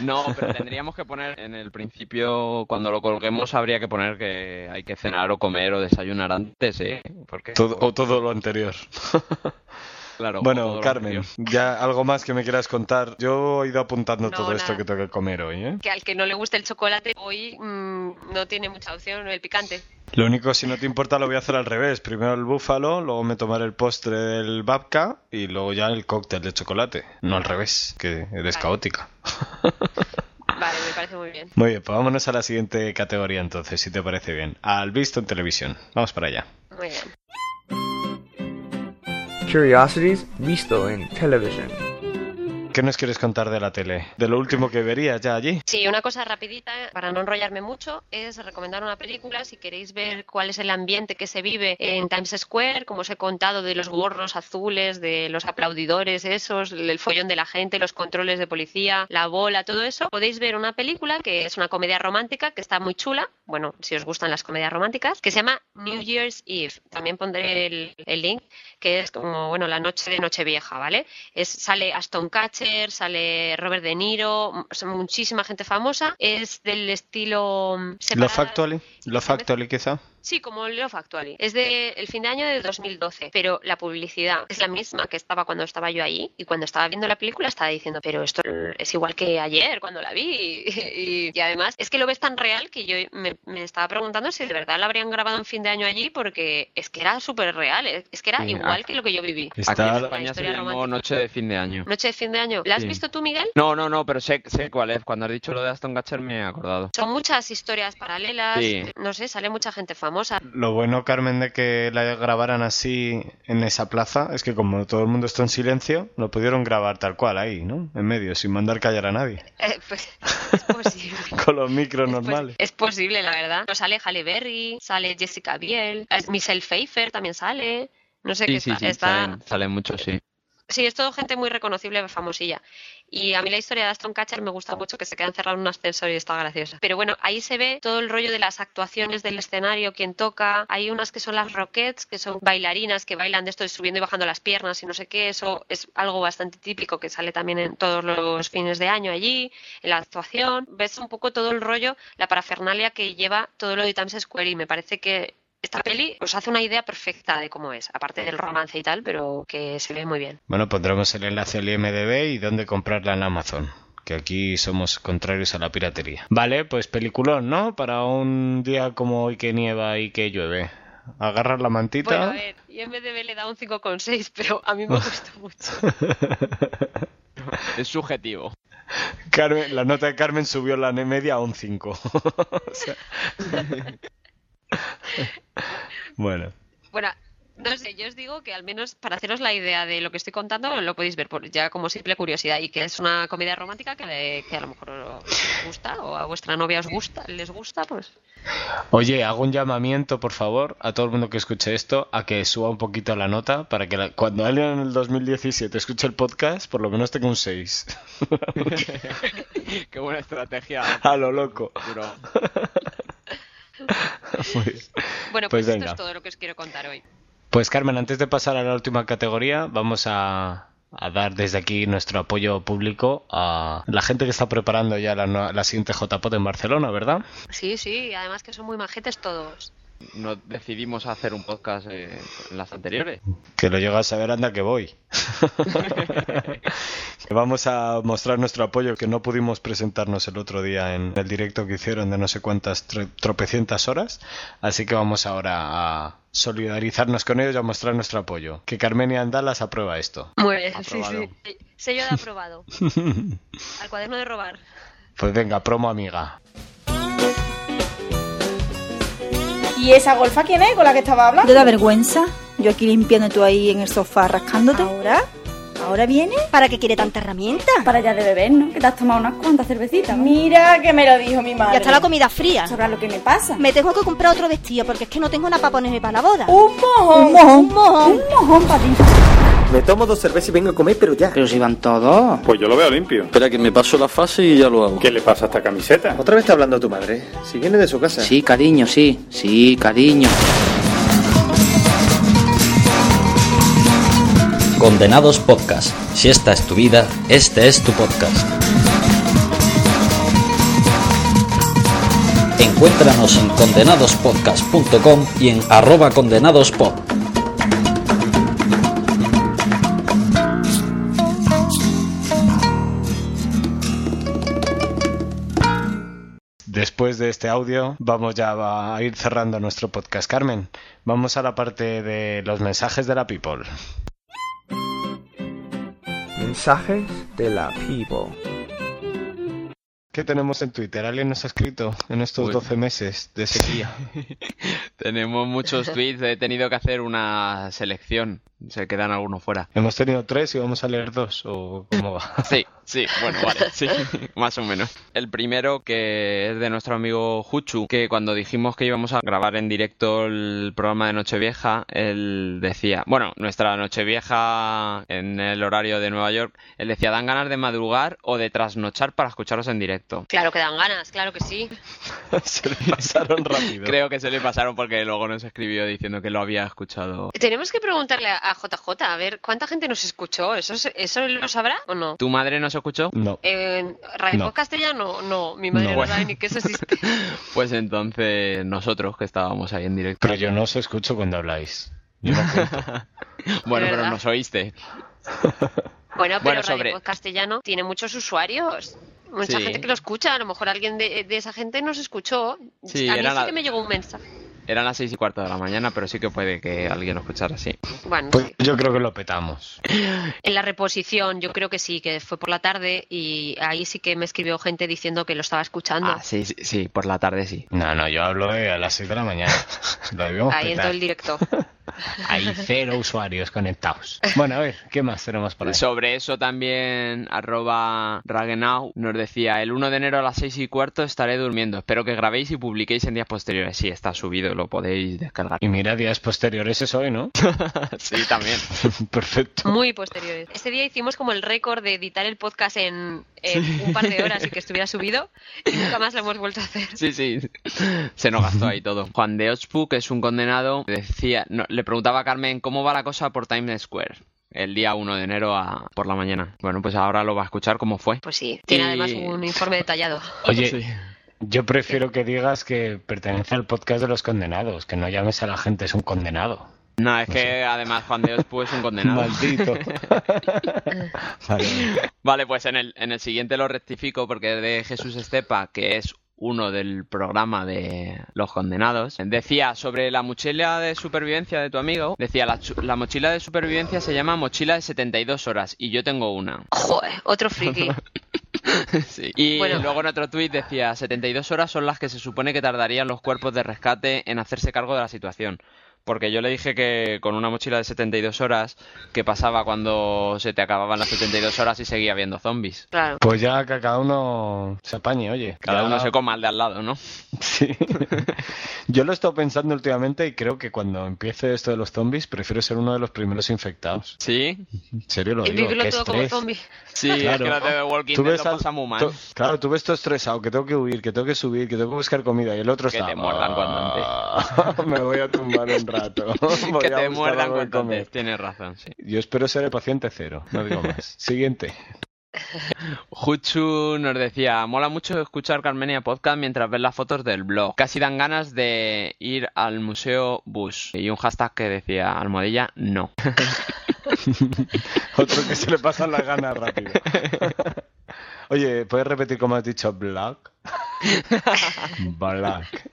No, pero tendríamos que poner en el principio, cuando lo colguemos, habría que poner que hay que cenar o comer o desayunar antes, ¿eh? Porque, Todo, o todo lo anterior. claro, Bueno, Carmen, ya algo más que me quieras contar. Yo he ido apuntando No, todo esto que tengo que comer hoy, ¿eh? Que al que no le guste el chocolate, hoy mm, no tiene mucha opción el picante. Lo único, si no te importa, lo voy a hacer al revés. Primero el búfalo, luego me tomaré el postre del babka y luego ya el cóctel de chocolate. No al revés, que eres Vale. caótica. Vale, me parece muy bien. Muy bien, pues vámonos a la siguiente categoría entonces, si te parece bien. Al visto en televisión. Vamos para allá. Muy bien. Curiosities visto en television. ¿Qué nos quieres contar de la tele? De lo último que verías ya allí. Sí, una cosa rapidita, para no enrollarme mucho, es recomendar una película si queréis ver cuál es el ambiente que se vive en Times Square, como os he contado, de los gorros azules, de los aplaudidores esos, el follón de la gente, los controles de policía, la bola, todo eso. Podéis ver una película que es una comedia romántica que está muy chula, bueno, si os gustan las comedias románticas, que se llama New Year's Eve. También pondré el, link, que es como, bueno, la noche de Nochevieja, ¿vale? Es, sale Aston Sale Robert De Niro, muchísima gente famosa. Es del estilo. mm, ¿Lo Factually? ¿Lo quizá? Sí, como Love Actually. Es de el fin de año de 2012, pero la publicidad es la misma que estaba cuando estaba yo allí y cuando estaba viendo la película estaba diciendo, pero esto es igual que ayer cuando la vi. Y, y además es que lo ves tan real que yo me, me estaba preguntando si de verdad la habrían grabado en fin de año allí porque es que era súper real, es que era Sí, igual ah. que lo que yo viví. Aquí en España se historia llamó romántica. Noche de fin de año. Noche de fin de año. ¿La has Sí. visto tú, Miguel? No, no, no, pero sé, sé cuál es. Cuando has dicho lo de Aston Catcher me he acordado. Son muchas historias paralelas, Sí. no sé, sale mucha gente famosa. Lo bueno, Carmen, de que la grabaran así en esa plaza es que como todo el mundo está en silencio, lo pudieron grabar tal cual ahí, ¿no? En medio, sin mandar callar a nadie. Eh, pues, es posible. Con los micros Es normales. Es posible, la verdad. No sale Halle Berry, sale Jessica Biel, Michelle Pfeiffer también sale. No sé Sí, qué sí, está. sí, está- salen, salen muchos, sí. Sí, es todo gente muy reconocible, famosilla. Y a mí la historia de Aston Catcher me gusta mucho, que se queda encerrado en un ascensor y está graciosa. Pero bueno, ahí se ve todo el rollo de las actuaciones del escenario, quién toca. Hay unas que son las Rockets, que son bailarinas que bailan de esto de subiendo y bajando las piernas y no sé qué. Eso es algo bastante típico que sale también en todos los fines de año allí, en la actuación. Ves un poco todo el rollo, la parafernalia que lleva todo lo de Times Square y me parece que esta peli os hace una idea perfecta de cómo es, aparte del romance y tal, pero que se ve muy bien. Bueno, pondremos el enlace al IMDB y dónde comprarla en Amazon. Que aquí somos contrarios a la piratería. Vale, pues peliculón, ¿no? Para un día como hoy que nieva y que llueve. Agarrar la mantita. Bueno, a ver, IMDB le da un 5,6, pero a mí me gustó mucho. Es subjetivo. Carmen, la nota de Carmen subió la media a un 5. O sea- bueno, Bueno, no sé, yo os digo que al menos para haceros la idea de lo que estoy contando lo podéis ver por, ya como simple curiosidad y que es una comedia romántica que, le- que a lo mejor os gusta o a vuestra novia os gusta, les gusta, pues oye, hago un llamamiento, por favor, a todo el mundo que escuche esto, a que suba un poquito la nota para que la- cuando alguien en el 2017 escuche el podcast, por lo menos tenga un 6. Qué buena estrategia. a lo loco. Bro. Bueno, Pues pues, esto es todo lo que os quiero contar hoy. Pues Carmen, antes de pasar a la última categoría, vamos a, a dar desde aquí nuestro apoyo público a la gente que está preparando ya la, la siguiente JPOT en Barcelona, ¿verdad? Sí, sí, además que son muy majetes todos. No decidimos hacer un podcast eh, en las anteriores. Que lo llegas a ver, anda que voy. Vamos a mostrar nuestro apoyo que no pudimos presentarnos el otro día en el directo que hicieron de no sé cuántas tro- tropecientas horas. Así que vamos ahora a solidarizarnos con ellos y a mostrar nuestro apoyo. Que Carmenia Andalas aprueba esto. Muy bien, sí, sí. Sello de aprobado. Al cuaderno de robar. Pues venga, promo amiga. ¿Y esa golfa quién es con la que estaba hablando? ¿Te da vergüenza? Yo aquí limpiando tú ahí en el sofá rascándote. ¿Ahora? ¿Ahora viene? ¿Para qué quiere tanta herramienta? Para ya de beber, ¿no? Que te has tomado unas cuantas cervecitas. ¿no? Mira que me lo dijo mi madre. Ya está la comida fría. Sabrás lo que me pasa. Me tengo que comprar otro vestido porque es que no tengo nada para ponerme para la boda. Un mojón. Un mojón. Un mojón. Un mojón para ti. Me tomo dos cervezas y vengo a comer, pero ya. Pero si van todos. Pues yo lo veo limpio. Espera que me paso la fase y ya lo hago. ¿Qué le pasa a esta camiseta? Otra vez está hablando tu madre. Si viene de su casa. Sí, cariño, sí. Sí, cariño. Condenados Podcast. Si esta es tu vida, este es tu podcast. Encuéntranos en condenadospodcast.com y en arroba condenadospod. De este audio, vamos ya a ir cerrando nuestro podcast. Carmen, vamos a la parte de los mensajes de la people. Mensajes de la people. ¿Qué tenemos en Twitter? ¿Alguien nos ha escrito en estos Pues- 12 meses de sequía? Tenemos muchos tweets, he tenido que hacer una selección. Se quedan algunos fuera. Hemos tenido tres y vamos a leer dos, ¿o cómo va? Sí, sí, bueno, vale, sí, más o menos. El primero que es de nuestro amigo Juchu, que cuando dijimos que íbamos a grabar en directo el programa de Nochevieja, él decía, bueno, nuestra Nochevieja en el horario de Nueva York, él decía, dan ganas de madrugar o de trasnochar para escucharos en directo. Claro que dan ganas, claro que sí. Se le pasaron rápido. Creo que se le pasaron porque luego nos escribió diciendo que lo había escuchado. Tenemos que preguntarle a JJ, a ver, ¿cuánta gente nos escuchó? ¿Eso, se- eso lo sabrá o no? ¿Tu madre nos escuchó? No. En Radio No. Castellano, no, mi madre No. no, Bueno. sabe ni que eso existe. Pues entonces nosotros que estábamos ahí en directo. Pero yo no os escucho cuando habláis. Yo no. Bueno, ¿De pero nos oíste. Bueno, pero Bueno, Radio sobre- Castellano tiene muchos usuarios. Mucha Sí. gente que lo escucha, a lo mejor alguien de, de esa gente nos escuchó. Sí, a mí sí la- que me llegó un mensaje. Eran las seis y cuarto de la mañana, pero sí que puede que alguien lo escuchara así. Bueno, Pues sí. yo creo que lo petamos. en la reposición yo creo que sí, que fue por la tarde y ahí sí que me escribió gente diciendo que lo estaba escuchando. Ah, sí, sí, sí, por la tarde sí. No, no, yo hablo a las 6 de la mañana. Lo debíamos ahí en todo petar. el directo. Hay cero usuarios conectados. Bueno, a ver, ¿qué más tenemos por ahí? Sobre eso también, arroba Ragenau nos decía, el 1 de enero a las seis y cuarto estaré durmiendo. Espero que grabéis y publiquéis en días posteriores. Sí, está subido, lo podéis descargar. Y mira, días posteriores es hoy, ¿no? sí, también. Perfecto. Muy posteriores. Este día hicimos como el récord de editar el podcast en, en un par de horas y que estuviera subido y nunca más lo hemos vuelto a hacer. Sí, sí. Se nos gastó ahí todo. Juan de Otspu, que es un condenado, decía, no, le preguntaba a Carmen cómo va la cosa por Times Square. El día 1 de enero a, por la mañana. Bueno, pues ahora lo va a escuchar cómo fue. Pues sí, tiene Y- además un informe detallado. Oye, Sí. Yo prefiero que digas que pertenece al podcast de los condenados, que no llames a la gente es un condenado. No, es que además Juan de Otspu es un condenado. Maldito. Vale. Vale, pues en el, en el siguiente lo rectifico porque es de Jesús Estepa, que es uno del programa de Los Condenados. Decía sobre la mochila de supervivencia de tu amigo, decía la mochila de supervivencia se llama mochila de 72 horas y yo tengo una. Joder, otro friki. Sí. Y Bueno. luego en otro tuit decía 72 horas son las que se supone que tardarían los cuerpos de rescate en hacerse cargo de la situación. Porque yo le dije que con una mochila de 72 horas, ¿qué pasaba cuando se te acababan las 72 horas y seguía habiendo zombies? Claro. Pues ya que cada uno se apañe, oye. Cada Ya- uno se coma al de al lado, ¿no? Sí. Yo lo he estado pensando últimamente y creo que cuando empiece esto de los zombies prefiero ser uno de los primeros infectados. Sí, En serio lo Y digo. vivirlo todo como zombie. sí, Claro. es que los de The Walking Tú Dead ves lo al- pasan muy mal. tú- claro, tú ves todo estresado, que tengo que huir, que tengo que subir, que tengo que buscar comida y el otro Que está... te muerdan cuando "Ah, Me voy a tumbar un rato. que te muerdan comer. antes. Tienes razón, sí. Yo espero ser el paciente cero, no digo más. Siguiente. Juchu nos decía, mola mucho escuchar Carmenia Podcast mientras ves las fotos del blog. Casi dan ganas de ir al Museo Bush. Y un hashtag que decía, almohadilla, no. Otro que se le pasan las ganas rápido. Oye, ¿puedes repetir cómo has dicho black? Black.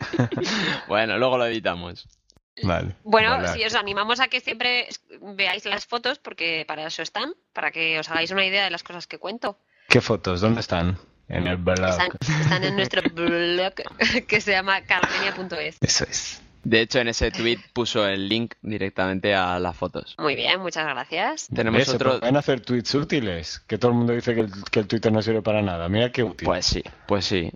bueno, luego lo editamos. Vale. Bueno, sí, os animamos a que siempre veáis las fotos porque para eso están, para que os hagáis una idea de las cosas que cuento. ¿Qué fotos? ¿Dónde están? En el blog. Están, están en nuestro blog que se llama carmenia.es. Eso es. De hecho, en ese tweet puso el link directamente a las fotos. Muy bien, muchas gracias. Tenemos ¿Ves? Se otro... pueden hacer tweets útiles. Que todo el mundo dice que el, que el Twitter no sirve para nada. Mira qué útil. Pues sí, pues sí.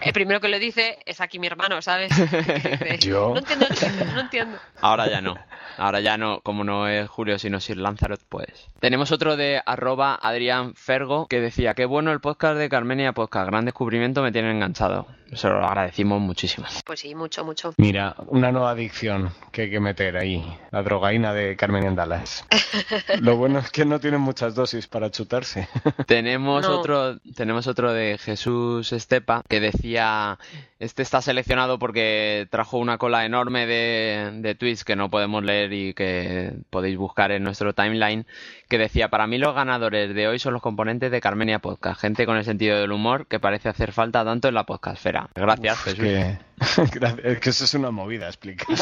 El primero que lo dice es aquí mi hermano, ¿sabes? Dice, ¿Yo? No entiendo, no entiendo. Ahora ya no. Ahora ya no, como no es Julio sino Sir Lanzarote, pues. Tenemos otro de arroba Adrián Fergo que decía, qué bueno el podcast de Carmenia Podcast, gran descubrimiento, me tiene enganchado. Se lo agradecimos muchísimo. Pues sí, mucho, mucho. Mira, una nueva adicción que hay que meter ahí. La drogaína de Carmen en Dallas. Lo bueno es que no tienen muchas dosis para chutarse. Tenemos No. otro, tenemos otro de Jesús Estepa que decía, este está seleccionado porque trajo una cola enorme de, de tweets que no podemos leer y que podéis buscar en nuestro timeline, que decía, para mí los ganadores de hoy son los componentes de Carmenia Podcast, gente con el sentido del humor que parece hacer falta tanto en la podcastfera. Gracias, Es Jesús. que, es que eso es una movida, explica.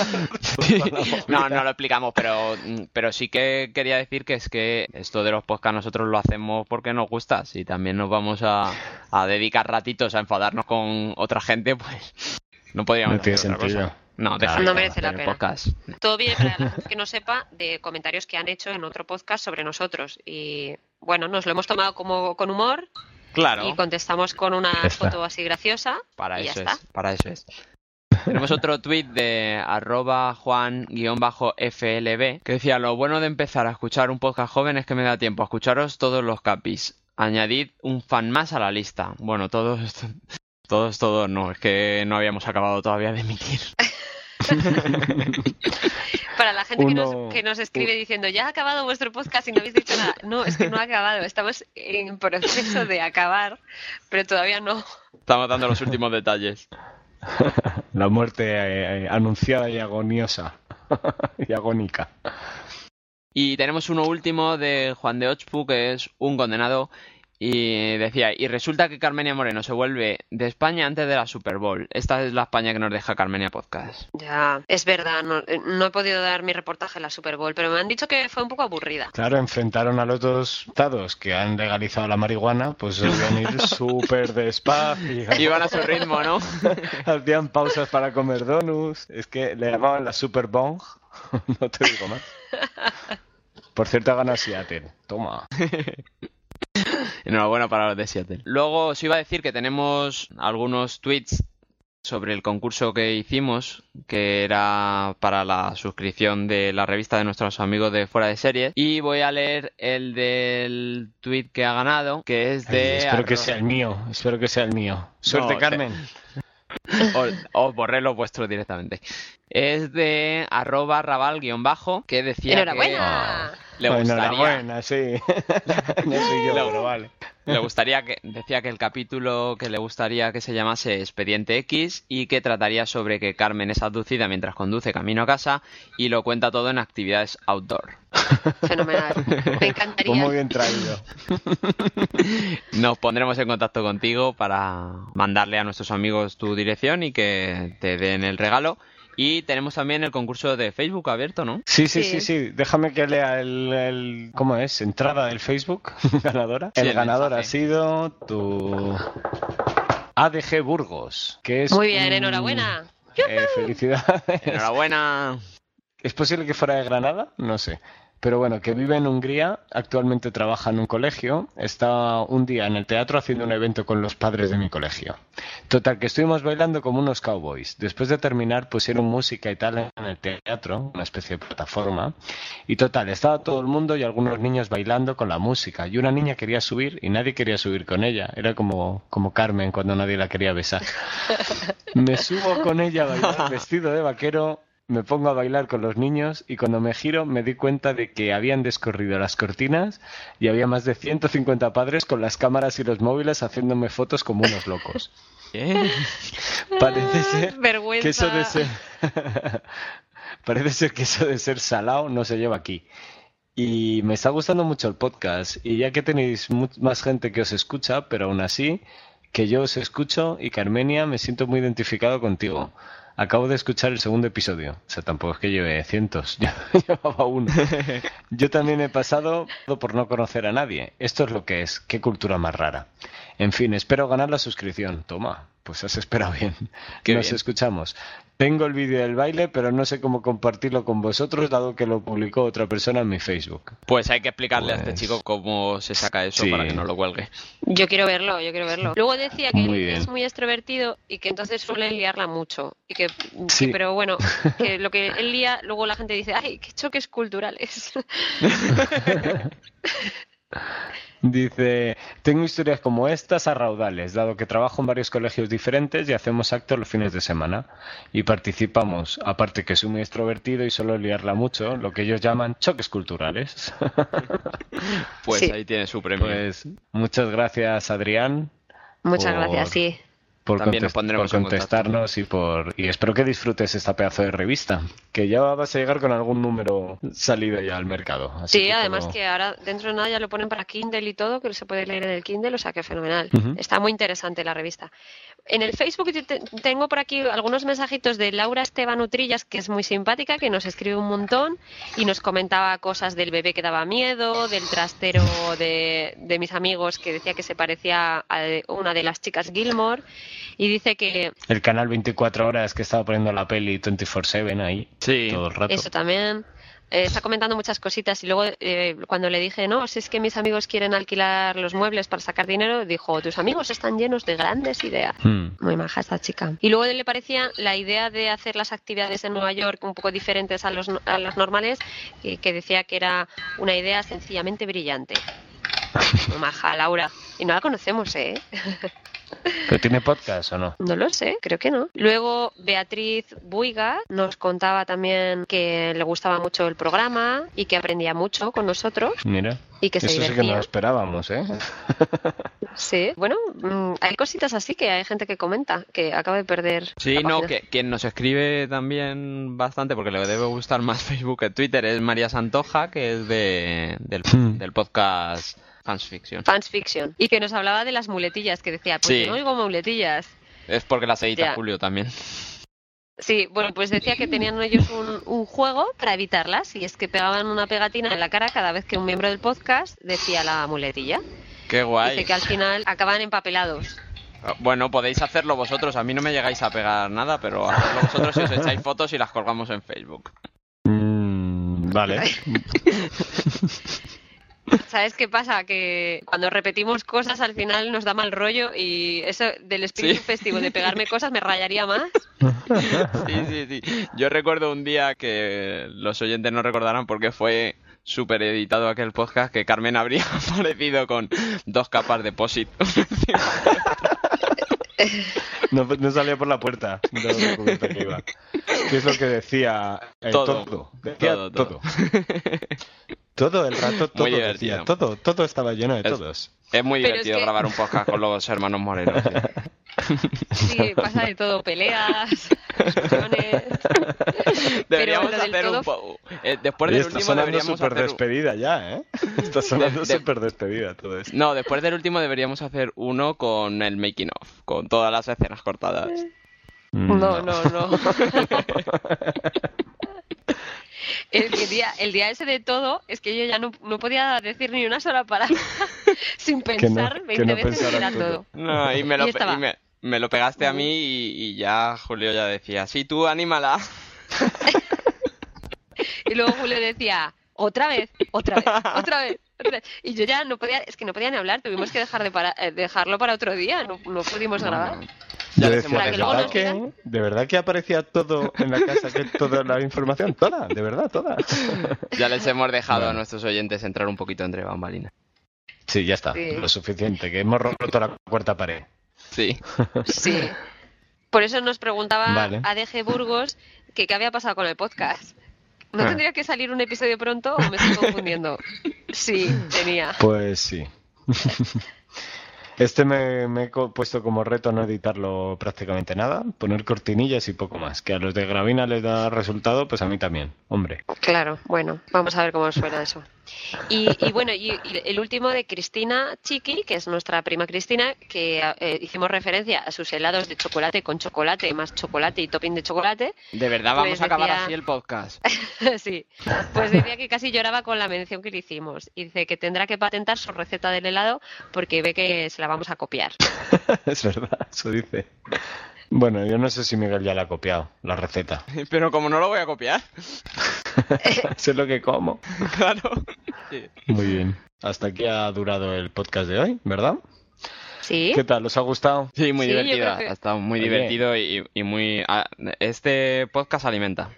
No, no lo explicamos, pero, pero sí que quería decir que es que esto de los podcasts nosotros lo hacemos porque nos gusta. Si también nos vamos a, a dedicar ratitos a enfadarnos con otra gente, pues no podríamos No tiene hacer otra sentido. cosa. No, Claro, No merece la pena. podcast. Todo viene para la gente que no sepa de comentarios que han hecho en otro podcast sobre nosotros. Y bueno, nos lo hemos tomado como con humor Claro, y contestamos con una foto así graciosa. para y ya eso está. es, para eso es. Tenemos otro tuit de arroba juan-flb que decía, lo bueno de empezar a escuchar un podcast joven es que me da tiempo a escucharos todos los capis. Añadid un fan más a la lista. Bueno, todos, todos, todos no, es que no habíamos acabado todavía de emitir. Para la gente que, nos, que nos escribe diciendo, ya ha acabado vuestro podcast y no habéis dicho nada. No, es que no ha acabado. Estamos en proceso de acabar, pero todavía no. Estamos dando los últimos detalles. La muerte eh, eh, anunciada y agoniosa. y agónica. Y tenemos uno último de Juan de Ochpu, que es un condenado. Y decía, y resulta que Carmenia Moreno se vuelve de España antes de la Super Bowl. Esta es la España que nos deja Carmenia Podcast. Ya, es verdad, no, eh, no he podido dar mi reportaje en la Super Bowl, pero me han dicho que fue un poco aburrida. Claro, enfrentaron a los dos estados que han legalizado la marihuana, pues deben ir súper despacio. Iban a su ritmo, ¿no? Hacían pausas para comer donuts. Es que le llamaban la Super Bong. no te digo más. Por cierto, gana Seattle. Toma. Enhorabuena para los de Seattle. Luego os iba a decir que tenemos algunos tweets sobre el concurso que hicimos, que era para la suscripción de la revista de nuestros amigos de Fuera de Series. Y voy a leer el del tweet que ha ganado, que es de... Espero que sea el mío. Espero que sea el mío. Suerte, No, Carmen. Os, os borré los vuestros directamente. Es de arroba rabal guion bajo, que decía ¡Enhorabuena! que le Bueno, gustaría... Enhorabuena, sí. no soy yo, pero vale. Le gustaría que decía que el capítulo que le gustaría que se llamase Expediente X y que trataría sobre que Carmen es abducida mientras conduce camino a casa y lo cuenta todo en actividades outdoor. Fenomenal. Me Pues muy encantaría. bien traído. Nos pondremos en contacto contigo para mandarle a nuestros amigos tu dirección y que te den el regalo. Y tenemos también el concurso de Facebook abierto, ¿no? Sí, sí, Sí. sí, sí. Déjame que lea el, el- ¿Cómo es? Entrada del Facebook ganadora. Sí, el el ganador mensaje. ha sido tu ADG Burgos, que es Muy bien, un- enhorabuena. Eh, felicidades. Enhorabuena. ¿Es posible que fuera de Granada? No sé. Pero bueno, que vive en Hungría, actualmente trabaja en un colegio, está un día en el teatro haciendo un evento con los padres de mi colegio. Total, que estuvimos bailando como unos cowboys. Después de terminar pusieron música y tal en el teatro, una especie de plataforma. Y total, estaba todo el mundo y algunos niños bailando con la música. Y una niña quería subir y nadie quería subir con ella. Era como, como Carmen cuando nadie la quería besar. Me subo con ella a bailar vestido de vaquero me pongo a bailar con los niños y cuando me giro me di cuenta de que habían descorrido las cortinas y había más de 150 padres con las cámaras y los móviles haciéndome fotos como unos locos. Parece ser Vergüenza. que eso de ser parece ser que eso de ser salado no se lleva aquí. Y me está gustando mucho el podcast y ya que tenéis mu- más gente que os escucha, pero aún así que yo os escucho y Carmenia me siento muy identificado contigo. Acabo de escuchar el segundo episodio, o sea, tampoco es que lleve cientos, yo llevaba uno. Yo también he pasado por no conocer a nadie. Esto es lo que es, qué cultura más rara. En fin, espero ganar la suscripción. Toma, pues has esperado bien. Qué Nos bien. escuchamos. Tengo el vídeo del baile, pero no sé cómo compartirlo con vosotros, dado que lo publicó otra persona en mi Facebook. Pues hay que explicarle a este Pues- chico cómo se saca eso Sí. para que no lo cuelgue. Yo quiero verlo, yo quiero verlo. Luego decía que Muy él bien. es muy extrovertido y que entonces suele liarla mucho. Y que, Sí. que- pero bueno, que lo que él lía, luego la gente dice, ay, qué choques culturales. Dice, tengo historias como estas a raudales, dado que trabajo en varios colegios diferentes y hacemos actos los fines de semana. Y participamos, aparte que soy muy extrovertido y suelo liarla mucho, lo que ellos llaman choques culturales. Pues Sí. ahí tiene su premio. Pues muchas gracias Adrián Muchas Por- gracias, sí. Por, También nos contest- pondremos por en contestarnos y por y espero que disfrutes esta pedazo de revista, que ya vas a llegar con algún número salido ya al mercado. así Sí, que además todo- que ahora dentro de nada ya lo ponen para Kindle y todo, que se puede leer en el Kindle, o sea que fenomenal. Está muy interesante la revista. En el Facebook te- te- tengo por aquí algunos mensajitos de Laura Esteban Utrillas, que es muy simpática, que nos escribe un montón y nos comentaba cosas del bebé que daba miedo, del trastero de, de mis amigos que decía que se parecía a de- una de las chicas Gilmore y dice que El canal 24 horas que estaba poniendo la peli 24/7 ahí Sí. todo el rato. Eso también. Eh, está comentando muchas cositas y luego eh, cuando le dije, no, si es que mis amigos quieren alquilar los muebles para sacar dinero, dijo, tus amigos están llenos de grandes ideas. Hmm. Muy maja esta chica. Y luego le parecía la idea de hacer las actividades en Nueva York un poco diferentes a los, a los normales, y que decía que era una idea sencillamente brillante. Muy maja, Laura. Y no la conocemos, ¿eh? ¿Pero tiene podcast o no? No lo sé, creo que no. Luego Beatriz Buiga nos contaba también que le gustaba mucho el programa y que aprendía mucho con nosotros. Mira. Y que se Eso sí que no divertía. lo esperábamos, ¿eh? Sí, bueno, mm, hay cositas así que hay gente que comenta que acaba de perder. Sí, la no, que quien nos escribe también bastante, porque le debe gustar más Facebook que Twitter, es María Santoja, que es de, del, Hmm. del podcast Fans Fiction. Fans Fiction. Y que nos hablaba de las muletillas, que decía, pues Sí. yo no oigo muletillas. Es porque las edita Ya. Julio también. Sí, bueno, pues decía que tenían ellos un, un juego para evitarlas y es que pegaban una pegatina en la cara cada vez que un miembro del podcast decía la muletilla. Qué guay. Dice que al final acaban empapelados. Bueno, podéis hacerlo vosotros. A mí no me llegáis a pegar nada, pero hacerlo vosotros si os echáis fotos y las colgamos en Facebook. Mm, vale. ¿Sabes qué pasa? Que cuando repetimos cosas al final nos da mal rollo y eso del espíritu Sí. festivo de pegarme cosas me rayaría más. Sí, sí, sí. Yo recuerdo un día que los oyentes no recordarán porque fue súper editado aquel podcast que Carmen habría aparecido con dos capas de posit. No, no salía por la puerta. descubierta que iba. ¿Qué es lo que decía? Eh, Todo. todo. Decía Todo, todo. todo. Todo el rato, todo Muy decía. divertido. Todo, todo estaba lleno de Es- todos. Es muy Pero es divertido que- grabar un podcast con los hermanos Morelos. sí. Sí, pasa de todo, peleas, discusiones. Deberíamos hacer todo- un po- eh, después del está último deberíamos súper hacer despedida ya, ¿eh? Está sonando de- súper despedida todo esto. No, después del último deberíamos hacer uno con el making of, con todas las escenas cortadas. Mm, No, no, no. El día, el día ese de todo es que yo ya no, no podía decir ni una sola palabra sin Que no- pensar que 20 no veces que era pensaras todo. No, y me lo, Y estaba- y me, me lo pegaste a mí y, y ya Julio ya decía, sí, tú anímala. Y luego Julio decía, otra vez, otra vez, otra vez, otra vez. Y yo ya no podía, es que no podía ni hablar, tuvimos que dejar de para- eh, dejarlo para otro día, no, no pudimos grabar. Ya Yo les decía, hemos ¿de dejado. verdad, que, ¿de verdad que aparecía todo en la casa, que toda la información? Toda, de verdad, toda. Ya les hemos dejado a nuestros oyentes entrar un poquito entre bambalinas. Sí, ya está, Sí. lo suficiente, que hemos roto la cuarta pared. Sí. Sí. Por eso nos preguntaba Vale. ADG Burgos que qué había pasado con el podcast. ¿No Ah. tendría que salir un episodio pronto o me estoy confundiendo? Sí, tenía. Pues sí. Este me, he puesto como reto no editarlo prácticamente nada, poner cortinillas y poco más. Que a los de Gravina les da resultado, pues a mí también. Hombre, Claro, bueno, vamos a ver cómo suena eso. Y, y bueno, y, y el último de Cristina Chiqui, que es nuestra prima Cristina, que eh, hicimos referencia a sus helados de chocolate con chocolate, más chocolate y topping de chocolate. De verdad vamos Pues a acabar decía- así el podcast. sí, pues decía que casi lloraba con la mención que le hicimos. Y dice que tendrá que patentar su receta del helado porque ve que se la vamos a copiar. es verdad, eso dice. Bueno, yo no sé si Miguel ya la ha copiado, la receta. Pero como no lo voy a copiar. sé lo que como. Claro. Muy bien. Hasta aquí ha durado el podcast de hoy, ¿verdad? Sí. ¿Qué tal? ¿Os ha gustado? Sí, muy Sí, creo que- Ha estado muy Oye. divertido y, y muy... ah, Este podcast alimenta.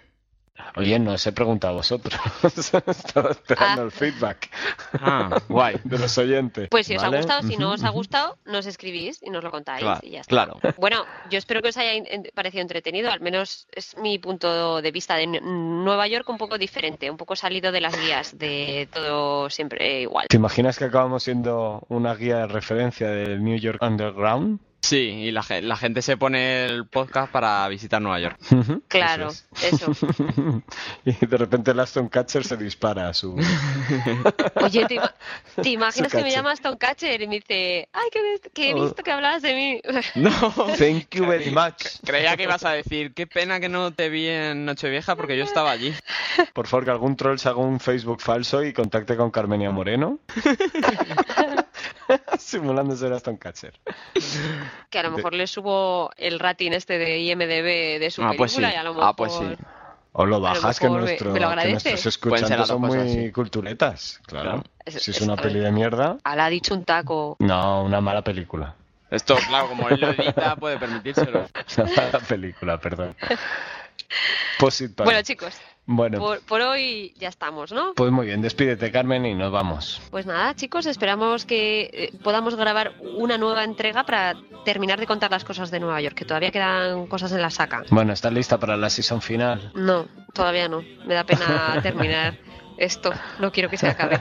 Oye, no os he preguntado a vosotros. Estaba esperando Ah. el feedback Ah, guay. de los oyentes. Pues si os ha gustado, si no os ha gustado, nos escribís y nos lo contáis Claro, y ya está. claro. Bueno, yo espero que os haya parecido entretenido, al menos es mi punto de vista de Nueva York un poco diferente, un poco salido de las guías de todo siempre igual. ¿Te imaginas que acabamos siendo una guía de referencia del New York Underground? Sí, y la, la gente se pone el podcast para visitar Nueva York. Claro, eso eso. es. y de repente el Aston Catcher se dispara a su... Oye, ¿te, ima- te imaginas Su que me llama Stone Catcher y me dice, ay, que, ves- que he Oh. visto que hablabas de mí? No. Thank you very much. Creía que ibas a decir, qué pena que no te vi en Nochevieja porque yo estaba allí. Por favor, que algún troll se haga un Facebook falso y contacte con Carmenia Moreno. Simulando ser Aston Catcher. Que a lo De- mejor le subo el rating este de IMDB de su Ah, pues película sí. y a lo mejor... Ah, pues sí. O lo bajas, que, nuestro, me lo que nuestros escuchantes son muy cosas, sí. culturetas. Claro. Claro. Es- Si es una peli de mierda, Ala, ha dicho un taco. no, una mala película. Esto, claro, como él lo edita, puede permitírselo. Una mala película, perdón. Para- Bueno, chicos, Bueno, por, por hoy ya estamos, ¿no? pues muy bien, despídete Carmen y nos vamos. Pues nada, chicos, esperamos que eh, podamos grabar una nueva entrega para terminar de contar las cosas de Nueva York, que todavía quedan cosas en la saca. Bueno, ¿estás lista para la season final? No, todavía no. Me da pena terminar esto. No quiero que se acabe.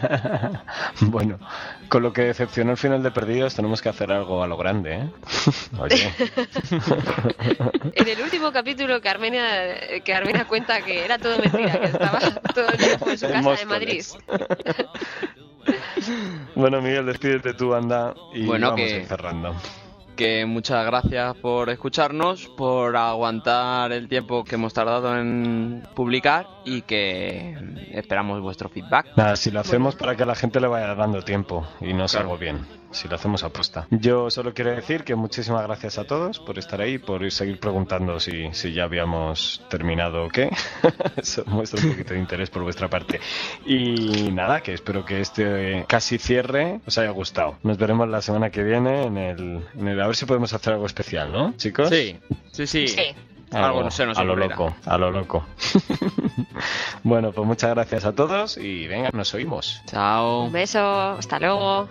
bueno, con lo que decepcionó el final de Perdidos, tenemos que hacer algo a lo grande, ¿eh? Oye, En el último capítulo, Carmena, eh, Carmena cuenta que era todo mentira, que estaba todo el tiempo en su casa de Madrid. Móstoles. bueno, Miguel, despídete tú, anda, y Bueno, vamos que- a ir cerrando. Que muchas gracias por escucharnos, por aguantar el tiempo que hemos tardado en publicar y que esperamos vuestro feedback. Nada, si lo hacemos para que a la gente le vaya dando tiempo y no Claro. salgo bien, si lo hacemos aposta. Yo solo quiero decir que muchísimas gracias a todos por estar ahí, por ir seguir preguntando si, si ya habíamos terminado o qué. Eso muestra un poquito de interés por vuestra parte. Y nada, que espero que este casi cierre os haya gustado. Nos veremos la semana que viene en el, en el- a ver si podemos hacer algo especial, ¿no, chicos? Sí, sí, sí. Sí. Algo no se nos a lo loco, a lo loco. bueno, pues muchas gracias a todos y venga, nos oímos. Chao. Un beso, hasta luego.